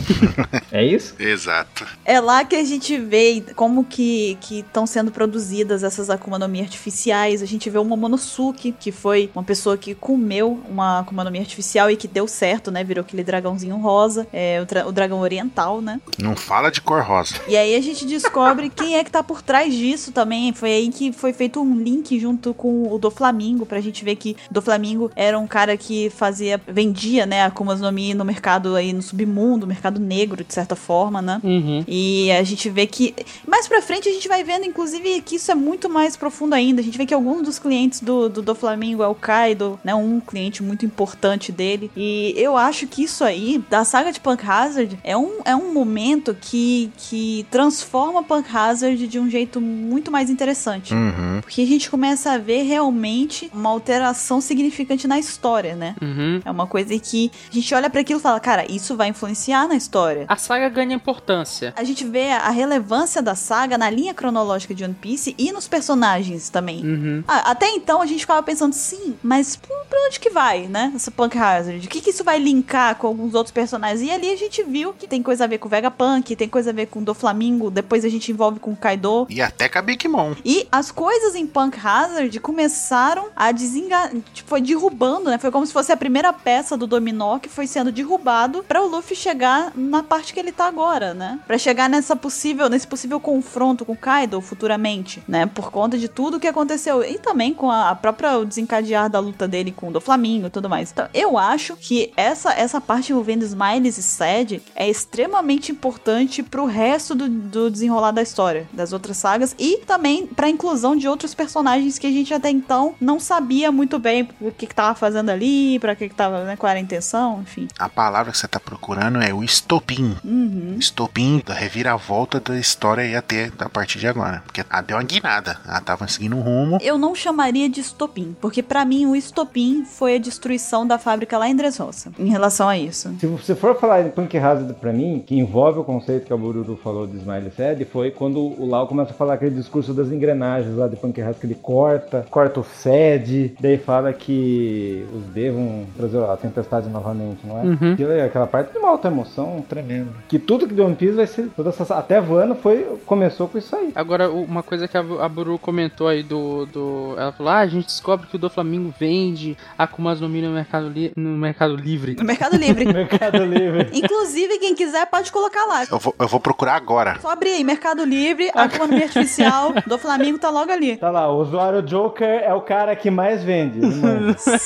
É isso? Exato. É lá que a gente vê como que estão sendo produzidas essas Akuma no Mi artificiais. A gente vê o Momonosuke, que foi uma pessoa que comeu uma Akuma no Mi artificial e que deu certo, né? Virou aquele dragãozinho rosa, é, o, o dragão oriental, né? Não fala de cor rosa. E aí a gente descobre quem é que tá por trás disso também. Foi aí que foi feito um link junto com o do Flamingo, pra gente ver que do Flamingo era um cara que fazia, vendia, né, Akumas no Mi no mercado aí, no submundo, mercado negro, de certa forma, né? Uhum. E a gente vê que. Mais pra frente a gente vai vendo, inclusive, que isso é muito mais profundo ainda. A gente vê que alguns dos clientes do, do, do Flamengo é o Kaido, né? Um cliente muito importante dele. E eu acho que isso aí, da saga de Punk Hazard, é um, é um momento que, que transforma Punk Hazard de um jeito muito mais interessante. Uhum. Porque a gente começa a ver realmente uma alteração significante na história, né? Uhum. É uma coisa que a gente olha pra aquilo e fala, cara, isso vai influenciar influenciar na história. A saga ganha importância. A gente vê a relevância da saga na linha cronológica de One Piece e nos personagens também. Uhum. Ah, Até então a gente ficava pensando, sim, mas pra onde que vai, né? Essa Punk Hazard. O que, que isso vai linkar com alguns outros personagens? E ali a gente viu que tem coisa a ver com o Vegapunk, tem coisa a ver com o Doflamingo, depois a gente envolve com o Kaido. E até com a Big Mom. E as coisas em Punk Hazard começaram a desenganar. Tipo, foi derrubando, né? Foi como se fosse a primeira peça do dominó que foi sendo derrubado para o Luffy chegar na parte que ele tá agora, né? Pra chegar nessa possível, nesse possível confronto com o Kaido futuramente, né? Por conta de tudo que aconteceu. E também com a, própria desencadear da luta dele com o Doflamingo e tudo mais. Então, eu acho que essa, essa parte envolvendo Smiles e Sad é extremamente importante pro resto do, do desenrolar da história, das outras sagas, e também pra inclusão de outros personagens que a gente até então não sabia muito bem o que, que tava fazendo ali, pra que, que tava, né, qual era a intenção, enfim. A palavra que você tá procurando é o estopim. Uhum. Estopim da reviravolta da história ia ter a partir de agora. Porque ela deu uma guinada. Ela tava seguindo um rumo. Eu não chamaria de estopim, porque pra mim o estopim foi a destruição da fábrica lá em Dressrosa, em relação a isso. Se você for falar de Punk Hazard pra mim, que envolve o conceito que a Bururu falou de Smiley Sad, foi quando o Lau começa a falar aquele discurso das engrenagens lá de Punk Hazard, que ele corta, corta o Sad, daí fala que os D vão trazer a tempestade novamente, não é? Uhum. Aquilo é- aquela parte de uma alta emoção tremenda. Que tudo que de One Piece vai ser. Toda essa, até Wano foi, começou com isso aí. Agora, uma coisa que a, Bu- a Buru comentou aí do, do. Ela falou: ah, a gente descobre que o Doflamingo vende Akumas no Mi no Mercado, Li- no mercado Livre. No Mercado Livre. Mercado Livre. Inclusive, quem quiser pode colocar lá. Eu vou, eu vou procurar agora. Só abrir aí, Mercado Livre, a economia artificial do Flamengo tá logo ali. Tá lá, o usuário Joker é o cara que mais vende.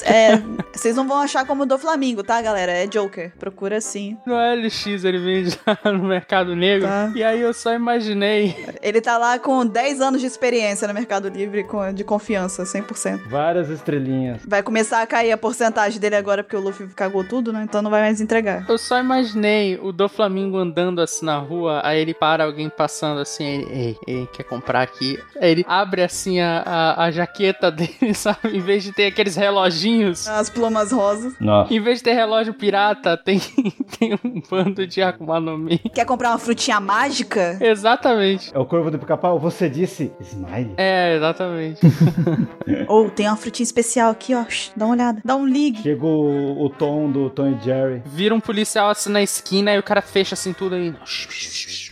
É, vocês não vão achar como do Flamengo, tá, galera? É Joker. Procura assim. No LX ele vende lá no Mercado Negro. Tá. E aí eu só imaginei. Ele tá lá com 10 anos de experiência no Mercado Livre, com- de confiança, 100%. Várias estrelinhas. Vai começar a cair a porcentagem dele agora, porque o Luffy cagou tudo, né? Então não vai mais entregar. Eu só imaginei o Doflamingo andando assim na rua, aí ele para alguém passando assim, ele, ei, ei, quer comprar aqui? Aí ele abre assim a, a, a jaqueta dele, sabe? Em vez de ter aqueles reloginhos, As plumas rosas. Nossa. em vez de ter relógio pirata, tem, tem um bando de Akuma no Mi. Quer comprar uma frutinha mágica? Exatamente. É o corvo do pica-pau? Você disse Smiley? É, exatamente. Ou tem uma frutinha especial aqui, ó. Dá uma olhada. Dá um ligue. Chega o, tom do Tom e Jerry. Vira um policial assim na esquina e o cara fecha assim tudo aí. Shh.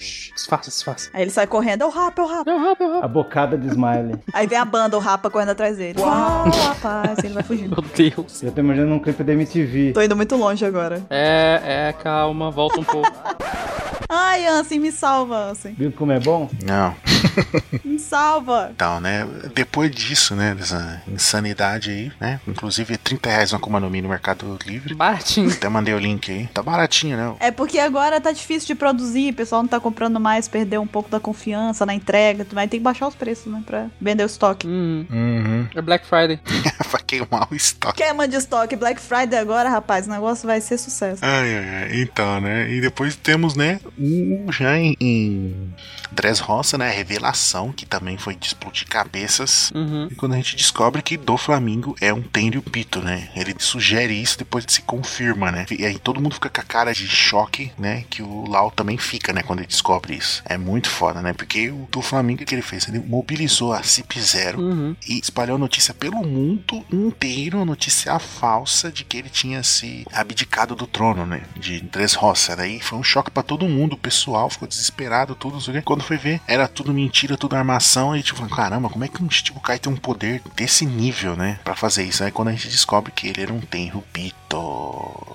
Disfarça, disfarça. Aí ele sai correndo. É o rapa, é o rapa. Não, rápido, rápido. A bocada de Smiley. Aí vem a banda, o rapa correndo atrás dele. Uau, rapaz. Ele vai fugindo. Meu Deus. Eu tô imaginando um clipe da MTV. Tô indo muito longe agora. É, é, calma, volta um pouco. Ai, Ansem, me salva, Ansem. Viu como é bom? Não. Me salva. Então, né? Depois disso, né? Dessa insanidade aí, né? Inclusive 30 reais uma Akuma no Mi no Mercado Livre. Baratinho. Até mandei o link aí. Tá baratinho, né? É porque agora tá difícil de produzir, o pessoal não tá comprando mais, perdeu um pouco da confiança na entrega, tu vai ter que baixar os preços, né, pra vender o estoque. Uhum. Uhum. É Black Friday. Vai queimar o estoque. Queima de estoque, Black Friday agora, rapaz, o negócio vai ser sucesso. Ai, ai, ai. Então, né? E depois temos, né? O já em, em Dressrosa, né? A revelação, que também foi de explodir cabeças. Uhum. E quando a gente descobre que do Flamingo é um Tenryubito, né? Ele sugere isso, depois se confirma, né? E aí todo mundo fica com a cara de choque, né? Que o Lau também fica, né? Quando ele descobre isso. É muito foda, né? Porque o do Flamingo, o que ele fez? Ele mobilizou a CIP Zero Uhum. e espalhou a notícia pelo mundo inteiro, a notícia falsa de que ele tinha se abdicado do trono, né? De Dressrosa. Daí foi um choque pra todo mundo, o pessoal ficou desesperado, tudo. Quando foi ver, era tudo mentira, tudo armação. E tipo, caramba, como é que um Shichibukai tem um poder desse nível, né? Pra fazer isso. Aí quando a gente descobre que ele era um Tenryubito.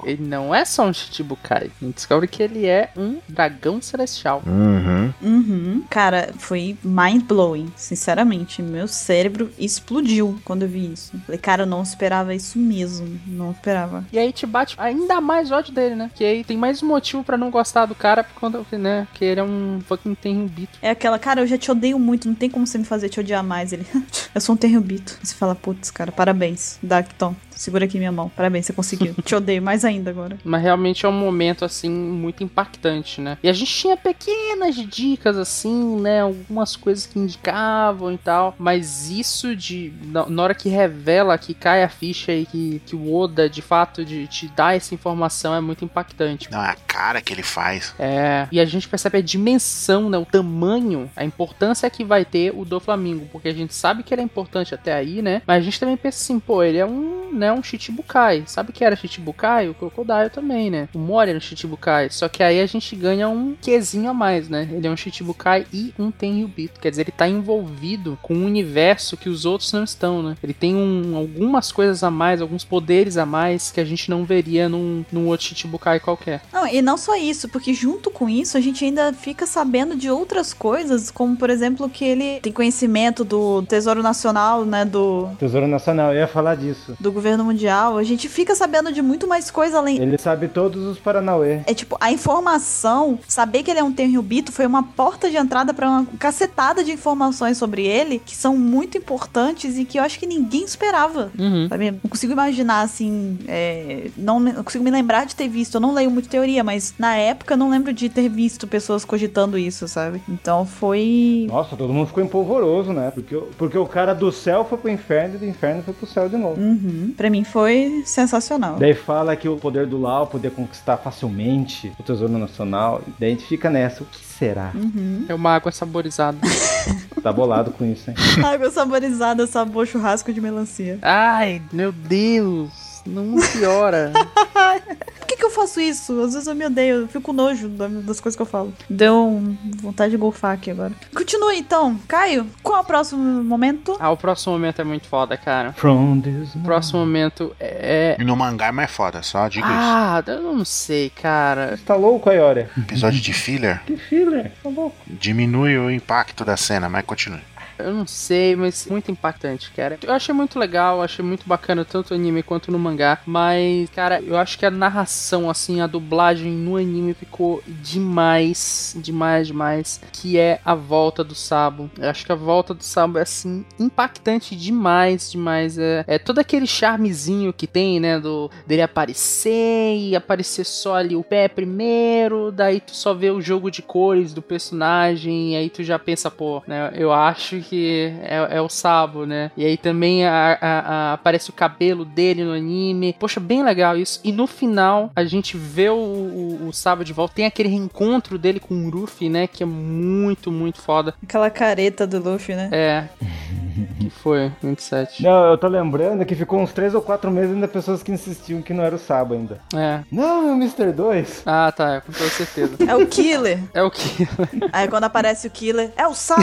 Ele não é só um Chichibukai. A gente descobre que ele é um dragão celestial. Uhum. Uhum. Cara, foi mind-blowing, sinceramente. Meu cérebro explodiu quando eu vi isso. Falei, cara, eu não esperava isso mesmo. Não esperava. E aí te bate ainda mais ódio dele, né? Que aí tem mais motivo pra não gostar do cara, por conta, né? Que ele é um fucking Tenryubito. É aquela, cara, eu já te odeio muito, não tem como você me fazer te odiar mais. Ele, eu sou um terrubito. Você fala, putz, cara, parabéns. Tom. Segura aqui minha mão. Parabéns, você conseguiu. te odeio mais ainda. agora. Mas realmente é um momento, assim, muito impactante, né? E a gente tinha pequenas dicas, assim, né? Algumas coisas que indicavam e tal. Mas isso de. Na, na hora que revela, que cai a ficha e que, que o Oda, de fato, de te dar essa informação é muito impactante. Não, a cara que ele faz. É. E a gente percebe a dimensão, né? O tamanho, a importância que vai ter o do Flamengo. Porque a gente sabe que ele é importante até aí, né? Mas a gente também pensa assim, pô, ele é um, né, um Chichibukai. Sabe o que era Chichibukai? O Crocodile também, né? O Mori era um Chichibukai. Só que aí a gente ganha um quezinho a mais, né? Ele é um Chichibukai e um Tenryubito. Quer dizer, ele tá envolvido com um universo que os outros não estão, né? Ele tem um, algumas coisas a mais, alguns poderes a mais que a gente não veria num, num outro Chichibukai qualquer. Não, e não só isso, porque junto com isso a gente ainda fica sabendo de outras coisas, como por exemplo que ele tem conhecimento do Tesouro Nacional, né, do, Tesouro Nacional, eu ia falar disso. do governo mundial. A gente fica sabendo de muito mais coisa além. Ele sabe todos os Paranauê. É tipo, a informação, saber que ele é um Tenryubito foi uma porta de entrada pra uma cacetada de informações sobre ele que são muito importantes e que eu acho que ninguém esperava. Uhum. Sabe? Não consigo imaginar assim. é, não, não consigo me lembrar de ter visto. Eu não leio muito teoria, mas na época eu não lembro de ter visto pessoas cogitando isso, sabe? Então foi. Nossa, todo mundo ficou empolvoroso, né? Porque, o- porque o cara do céu foi pro inferno e do inferno foi pro céu de novo. Uhum. Pra mim foi sensacional. Daí fala que o poder do Lau poder conquistar facilmente o Tesouro Nacional. Daí a gente fica nessa. O que será? Uhum. É uma água saborizada. Tá bolado com isso, hein? Água saborizada, sabor churrasco de melancia. Ai, meu Deus. Não piora. Por que, que eu faço isso? Às vezes eu me odeio, eu fico com nojo da- das coisas que eu falo. Deu um- vontade de golfar aqui agora. Continua então. Caio, qual é o próximo momento? ah, o próximo momento é muito foda, cara. From this O próximo momento é. E no mangá é mais foda, só digo Ah, eu não sei, cara. Tá louco, Ayora? isso. Episódio de filler Que filler? Tá louco. diminui o impacto da cena, mas continue. Eu não sei, mas muito impactante, cara. Eu achei muito legal, achei muito bacana tanto no anime quanto no mangá. Mas, cara, eu acho que a narração, assim, a dublagem no anime ficou demais, demais, demais. Que é a volta do Sabo. Eu acho que a volta do Sabo é, assim, impactante demais, demais. É, é todo aquele charmezinho que tem, né? Do dele aparecer e aparecer só ali o pé primeiro. Daí tu só vê o jogo de cores do personagem. Aí tu já pensa, pô, né? Eu acho que é, é o Sabo, né? E aí também a- a- a- aparece o cabelo dele no anime. Poxa, bem legal isso. E no final a gente vê o, o, o Sabo de volta. Tem aquele reencontro dele com o Ruffy, né? Que é muito, muito foda. Aquela careta do Luffy, né? É. que foi, 27. Não, eu tô lembrando que ficou uns 3 ou 4 meses ainda pessoas que insistiam que não era o Sabo ainda. É. Não, é o Mr. 2. Ah, tá, é, com toda certeza. É o Killer. É o que? Aí quando aparece o Killer, é o Sabo!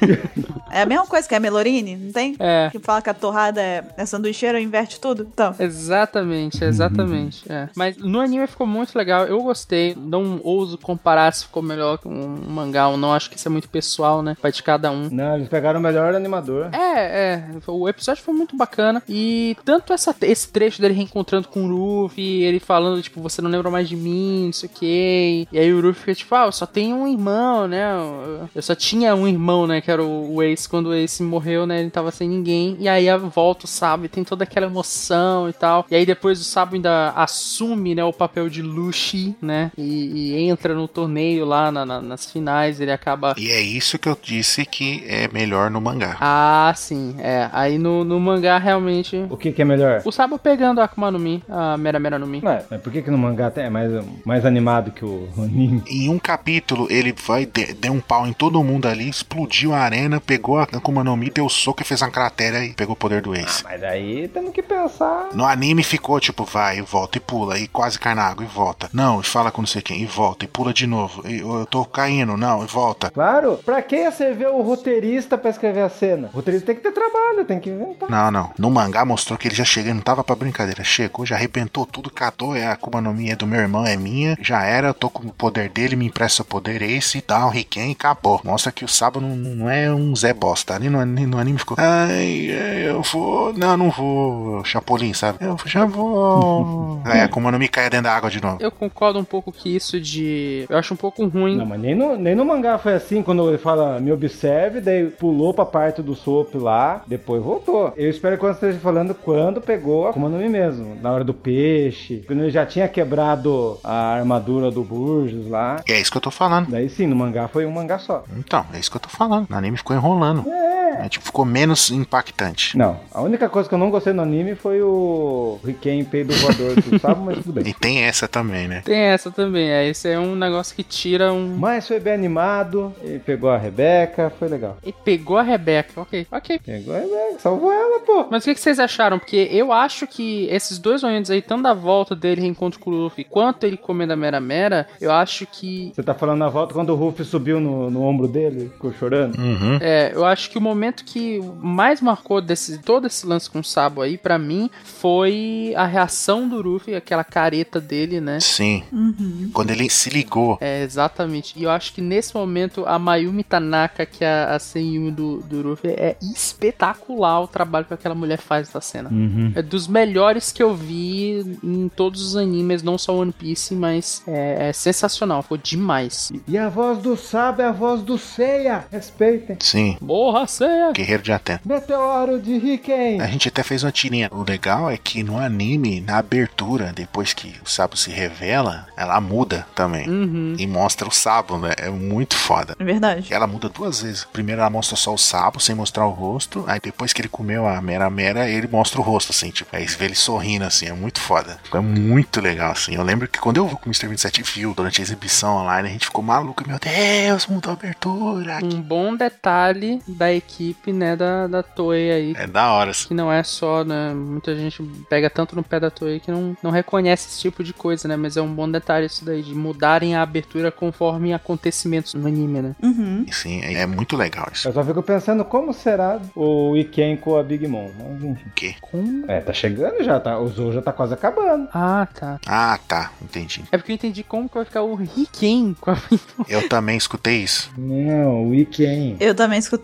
é a mesma coisa que a Melorine, não tem? É. Que fala que a torrada é, é sanduicheira, inverte tudo. Então, Exatamente, exatamente. É. Mas no anime ficou muito legal, eu gostei. Não ouso comparar se ficou melhor que um mangá ou não. Acho que isso é muito pessoal, né? Vai de cada um. Não, eles pegaram o melhor animador. É, é. O episódio foi muito bacana. E tanto essa, esse trecho dele reencontrando com o Ruffy, ele falando, tipo, você não lembra mais de mim, não sei o que. E aí o Ruffy fica tipo, ah, eu só tenho um irmão, né? Eu- Eu só tinha um irmão, né? Que era o, o Ace. Quando o Ace morreu, né? Ele tava sem ninguém. E aí a volta o Sabo e tem toda aquela emoção e tal. E aí depois o Sabo ainda assume, né? O papel de Lushi, né? E, e entra no torneio lá na- na- nas finais. Ele acaba E é isso que eu disse que é melhor no mangá. ah, sim, é. Aí no, no mangá, realmente. O que que é melhor? O Sabo pegando a Akuma no Mi, a Mera Mera no Mi. Ué, mas por que que no mangá é mais, mais animado que o anime? Em um capítulo, ele vai, de- deu um pau em todo mundo ali, explodiu a arena, pegou a Akuma no Mi, deu soco e fez uma cratera e pegou o poder do Ace. Mas aí temos que pensar. No anime ficou tipo, vai, e volta e pula, e quase cai na água e volta. Não, e fala com não sei quem, e volta, e pula de novo. E, eu tô caindo, não, e volta. Claro, pra que ia servir o roteirista pra escrever a cena? O roteirista tem que ter trabalho, tem que inventar. Não, não. No mangá mostrou que ele já chegou, não tava pra brincadeira. Chegou, já arrebentou tudo, catou, é a Akuma no Mi é do meu irmão, é minha. Já era, eu tô com o poder dele, me empresta o poder esse e tal, Riken, e acabou. Mostra que o Sabo não, não é um Zé bosta. Ali no, no anime ficou. Ai, eu vou. Não, não vou. Chapolin, sabe? Eu já vou. Aí a Kuma no Mi cai dentro da água de novo. Eu concordo um pouco que isso de. Eu acho um pouco ruim. Não, mas nem no, nem no mangá foi assim, quando ele fala me observe, daí pulou pra parte do Sop lá, depois voltou. Eu espero que você esteja falando quando pegou a Akuma no Mi mesmo, na hora do peixe, quando ele já tinha quebrado a armadura do Burgos lá. E é isso que eu tô falando. Daí sim, no mangá foi um mangá só. Então, é isso que eu tô falando. No anime ficou enrolando. É. tipo, ficou menos impactante. Não, a única coisa que eu não gostei no anime foi o Riken peido voador do sábado, mas tudo bem. E tem essa também, né? Tem essa também. É, esse é um negócio que tira um. Mas foi bem animado, ele pegou a Rebeca, foi legal. E pegou a Rebeca. Ok, ok. Pegou a Rebeca, salvou ela, pô. Mas o que, que vocês acharam? Porque eu acho que esses dois momentos aí, tanto da volta dele reencontro com o Luffy, quanto ele comendo a Mera Mera, eu acho que. Você tá falando na volta quando o Ruff subiu no, no ombro dele, ficou chorando? Uhum. É, eu acho que o momento que mais marcou desse, todo esse lance com o Sabo aí, pra mim, foi a reação do Luffy, aquela careta dele, né? Sim. Uhum. Quando ele se ligou. É, exatamente. E eu acho que nesse momento a Mayumi Tanaka, que é a, a Seiyumi do, do Luffy, é espetacular o trabalho que aquela mulher faz nessa cena. Uhum. É dos melhores que eu vi em todos os animes, não só One Piece, mas é, é sensacional, ficou demais. E a voz do Sabo é a voz do Seiya. Respeitem. Sim. Morra, Seiya! Guerreiro de Atena. Meteoro de Riken. A gente até fez uma tirinha. O legal é que no anime, na abertura, depois que o Sabo se revela, ela muda também. Uhum. E mostra o Sabo, né? É muito foda. É verdade. Ela muda duas vezes. Primeiro ela mostra só o Sabo, sem mostrar o rosto. Aí depois que ele comeu a Mera Mera, ele mostra o rosto, assim. Tipo, aí você vê ele sorrindo, assim. É muito foda. É muito legal, assim. Eu lembro que quando eu vi que o Mr. 27 viu durante a exibição online, a gente ficou maluco. Meu Deus, mudou a abertura. Um bom detalhe da equipe, né, da, da Toei aí. É da hora. Que não é só, né? Muita gente pega tanto no pé da Toei que não, não reconhece esse tipo de coisa, né? Mas é um bom detalhe isso daí, de mudarem a abertura conforme acontecimentos no anime, né? Uhum. Sim, é é muito legal isso. Eu só fico pensando como será o Iken com a Big Mom. Mas enfim. O quê? Com... É, tá chegando já, tá? O Zou já tá quase acabando. Ah, tá. Ah, tá. Entendi. É porque eu entendi como que vai ficar o Riken com a Eu também escutei isso. Não, o Iken. Eu também escutei.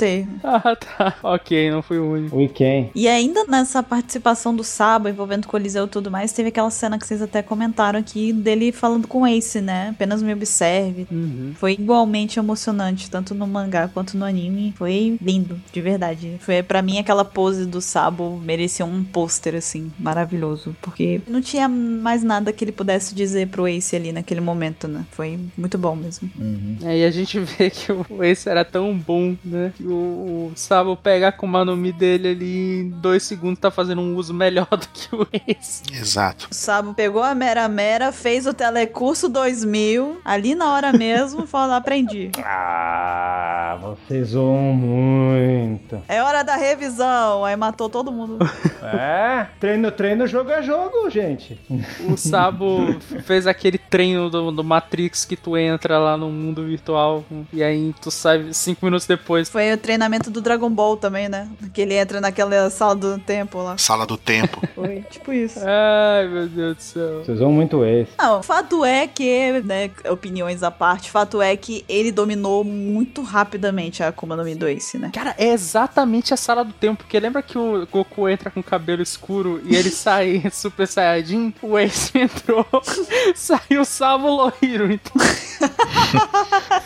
Ah, tá. Ok, não fui o único. Iken. E ainda nessa participação do Sabo envolvendo o Coliseu e tudo mais, teve aquela cena que vocês até comentaram aqui dele falando com o Ace, né? Apenas me observe. Uhum. Foi igualmente emocionante, tanto no mangá quanto no anime. Foi lindo, de verdade. Foi para mim aquela pose do Sabo merecia um pôster assim, maravilhoso, porque não tinha mais nada que ele pudesse dizer pro Ace ali naquele momento, né? Foi muito bom mesmo. É, e a gente vê que o Ace era tão bom, né? O, o Sabo pega com o Manumi dele ali em dois segundos tá fazendo um uso melhor do que o Ace. Exato. O Sabo pegou a Mera Mera, fez o Telecurso 2000, ali na hora mesmo, falou, aprendi. Ah, vocês zoam muito. É hora da revisão, aí matou todo mundo. É, treino, treino, jogo é jogo, gente. O Sabo fez aquele treino do, do Matrix que tu entra lá no mundo virtual e aí tu sai cinco minutos depois. Foi o treinamento do Dragon Ball também, né? Que ele entra naquela sala do tempo lá. Sala do tempo. Foi tipo isso. Ai, meu Deus do céu. Vocês zoam muito esse. Não, o fato é que, né, opiniões à parte, o fato é que ele dominou muito rapidamente a Akuma no Mi do Ace, né? Cara, é exatamente a sala do tempo, porque lembra que o Goku entra com o cabelo escuro e ele sai Super Saiyajin? O Ace entrou, saiu Sabo Loiro. Então,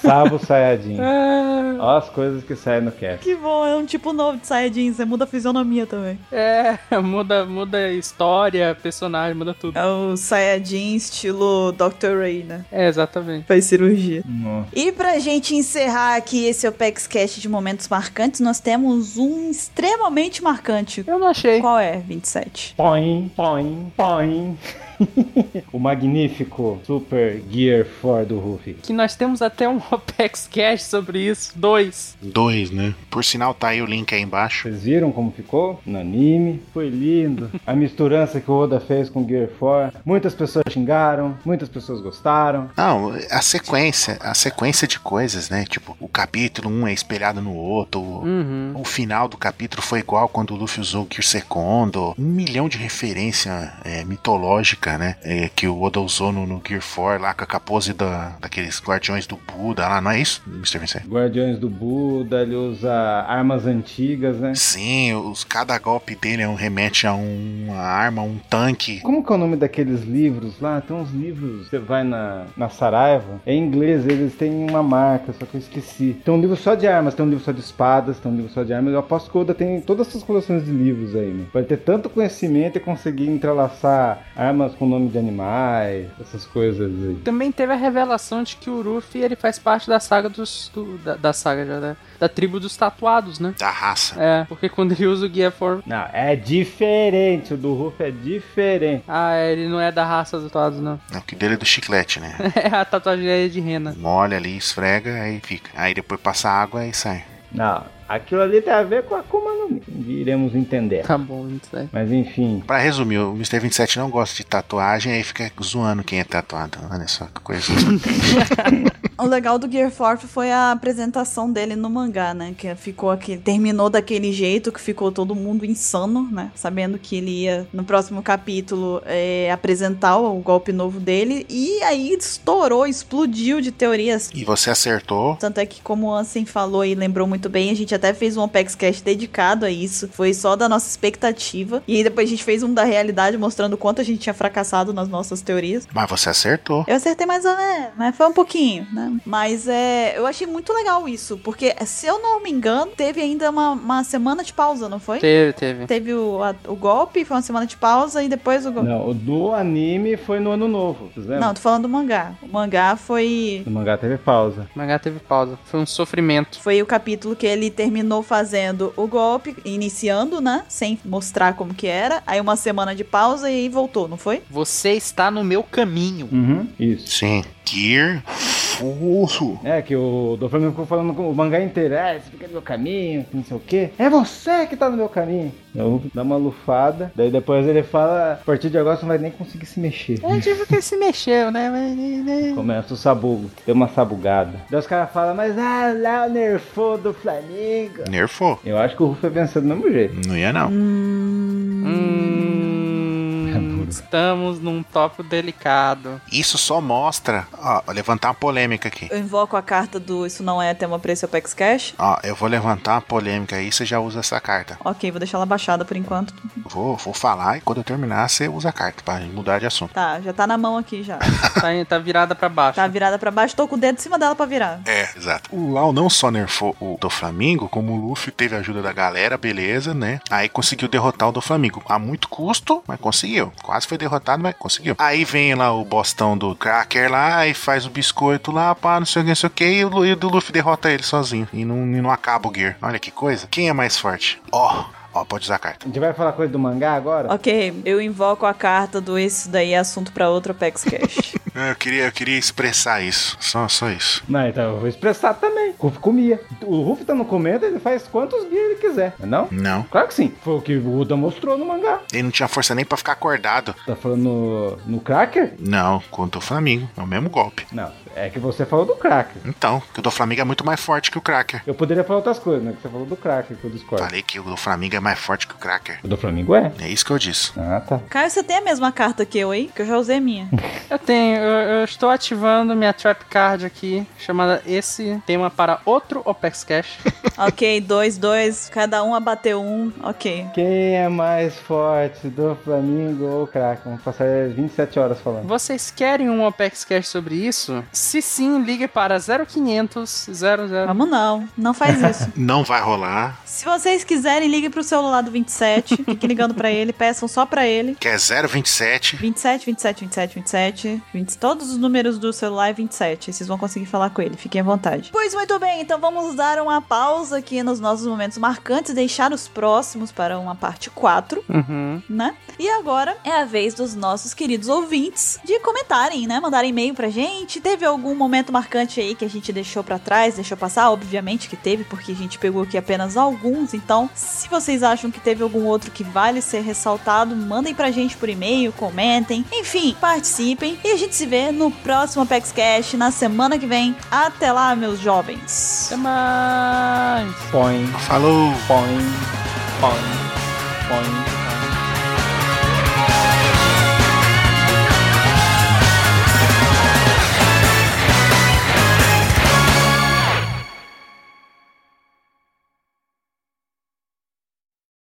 Sabo Sayajin. é, Ó as coisas que saem no cast. Que bom, é um tipo novo de Saiyajin, você muda a fisionomia também. é, muda, muda a história, personagem, muda tudo. É o Saiyajin estilo Dr. Ray, né? É, exatamente. Faz cirurgia. Nossa. E pra gente encerrar aqui esse Opex Cast de momentos marcantes, nós temos um extremamente marcante. Eu não achei. Qual é, 27? Põe, põe, põe. o magnífico Super Gear 4 do Ruffy. Que nós temos até um Opex Cash sobre isso. Dois. Dois, né? Por sinal, tá aí o link aí embaixo. Vocês viram como ficou? No anime. Foi lindo. A misturança que o Oda fez com Gear 4. Muitas pessoas xingaram, muitas pessoas gostaram. Não, a sequência, a sequência de coisas, né? Tipo, o capítulo um é espelhado no outro. Uhum. O final do capítulo foi igual quando o Luffy usou o Gear Secondo. Um milhão de referência é, mitológica mística, né? É, que o Oda usou no, no Gear 4 lá com a capose da, daqueles guardiões do Buda lá, não é isso, Mr. Vincent? Guardiões do Buda, ele usa armas antigas, né? Sim, os, cada golpe dele é um remete a um- uma arma, um tanque. Como que é o nome daqueles livros lá? Tem uns livros, você vai na, na Saraiva, é em inglês, eles têm uma marca, só que eu esqueci. Tem um livro só de armas, tem um livro só de espadas, tem um livro só de armas. Eu aposto que o Oda tem todas essas coleções de livros aí, né? Pode ter tanto conhecimento e conseguir entrelaçar armas com nome de animais, essas coisas aí. Também teve a revelação de que o Ruffy ele faz parte da saga dos. do- da, da saga já, da, da tribo dos tatuados, né? Da raça. É, porque quando ele usa o Gear Form. Não, é diferente, o do Ruff é diferente. Ah, ele não é da raça dos tatuados, não. É o que dele é do chiclete, né? É a tatuagem é de rena. Molha ali, esfrega, aí fica. Aí depois passa água e sai. Não, aquilo ali tem a ver com a Akuma no Mi. Iremos entender. Tá bom, isso aí. Mas enfim, Pra resumir, o Mr. 27 não gosta de tatuagem, aí fica zoando quem é tatuado. Olha só que coisa. O legal do Gear Force foi a apresentação dele no mangá, né? Que ficou aqui, terminou daquele jeito que ficou todo mundo insano, né? Sabendo que ele ia no próximo capítulo é, apresentar o golpe novo dele e aí estourou, explodiu de teorias. e você acertou. Tanto é que, como o Ansem falou e lembrou muito bem, a gente até fez um Opex Cash dedicado a isso. Foi só da nossa expectativa. E aí depois a gente fez um da realidade, mostrando o quanto a gente tinha fracassado nas nossas teorias. Mas você acertou. Eu acertei mais ou menos, né? Foi um pouquinho, né? Mas é, eu achei muito legal isso, porque se eu não me engano, teve ainda uma, uma semana de pausa, não foi? Teve, teve. Teve o, a- o golpe, foi uma semana de pausa e depois o golpe. não, o do anime foi no ano novo, vocês lembram? Não, tô falando do mangá. O mangá foi No mangá teve pausa. O mangá teve pausa. Foi um sofrimento. Foi o capítulo que ele terminou fazendo o golpe, iniciando, né? Sem mostrar como que era. Aí uma semana de pausa e voltou, não foi? Você está no meu caminho. Uhum, isso. Sim. Gear Furro. É, que o do Flamengo ficou falando com o mangá inteiro. É, você fica no meu caminho, não sei o quê. É você que tá no meu caminho. Eu dá uma lufada. Daí depois ele fala: a partir de agora você não vai nem conseguir se mexer. É tipo que se mexeu, né? Mas, né? Começa o sabugo. Deu uma sabugada. Daí os caras falam: mas ah, lá o nerfou do Flamengo. Nerfou. Eu acho que o Ruff ia vencer do mesmo jeito. Não ia, não. Hum, estamos num tópico delicado. Isso só mostra. Ó, vou levantar uma polêmica aqui. Eu invoco a carta do Isso Não É Tema pra esse Opex Cash. Ó, eu vou levantar uma polêmica aí, você já usa essa carta. Ok, vou deixar ela baixada por enquanto. Vou, vou falar e quando eu terminar, você usa a carta pra mudar de assunto. Tá, já tá na mão aqui já. Tá, tá virada pra baixo. Tá virada pra baixo, tô com o dedo em cima dela pra virar. É, exato. O Lau não só nerfou o do Flamengo, como o Luffy teve a ajuda da galera, beleza, né? Aí conseguiu derrotar o do Flamengo. A muito custo, mas conseguiu. Quase foi derrotado, mas conseguiu. Aí vem lá o bostão do Cracker lá e faz o biscoito lá, pá, não sei o que, não sei o que, e o, e do Luffy derrota ele sozinho. E não, e não acaba o Gear. Olha que coisa. Quem é mais forte? Ó, ó, pode usar a carta. A gente vai falar coisa do mangá agora? Ok, eu invoco a carta do Isso Daí é Assunto pra Outro Opex Cash. Eu queria, eu queria expressar isso. Só, só isso. Não, então eu vou expressar também. O Ruff comia. O Ruff tá no comendo, ele faz quantos dias ele quiser, não é não? Não. Claro que sim. Foi o que o Uda mostrou no mangá. Ele não tinha força nem pra ficar acordado. Tá falando no, no Cracker? Não, contra o Flamengo. É o mesmo golpe. Não, é que você falou do Cracker. Então, que o do Flamengo é muito mais forte que o Cracker. Eu poderia falar outras coisas, né? Que você falou do Cracker, que eu discordo. Falei que o do Flamengo é mais forte que o Cracker. O do Flamengo é? É isso que eu disse. Ah, tá. Caio, você tem a mesma carta que eu aí? Que eu já usei a minha. Eu tenho, eu, eu estou ativando minha trap card aqui, chamada esse tema para outro Opex Cash. ok, dois, dois, cada um abateu um. Ok. Quem é mais forte, do Flamengo ou o Cracker? Vamos passar 27 horas falando. Vocês querem um Opex Cash sobre isso? Se sim, ligue para 0500 00. Vamos não, não faz isso. Não vai rolar. Se vocês quiserem, ligue pro celular do 27. Fiquem ligando pra ele, peçam só pra ele. Que é 027. 27, 27, 27, 27, 20, todos os números do celular é 27. Vocês vão conseguir falar com ele, fiquem à vontade. Pois muito bem, então vamos dar uma pausa aqui nos nossos momentos marcantes deixar os próximos para uma parte 4, Uhum. né? E agora é a vez dos nossos queridos ouvintes de comentarem, né? Mandarem e-mail pra gente. Teve algum momento marcante aí que a gente deixou pra trás, deixou passar? Obviamente que teve, porque a gente pegou aqui apenas alguns. Então, se vocês acham que teve algum outro que vale ser ressaltado, mandem pra gente por e-mail, comentem. Enfim, participem. E a gente se vê no próximo Apex Cash na semana que vem. Até lá, meus jovens. Até mais! Põe, Falou! põe, põe, põe.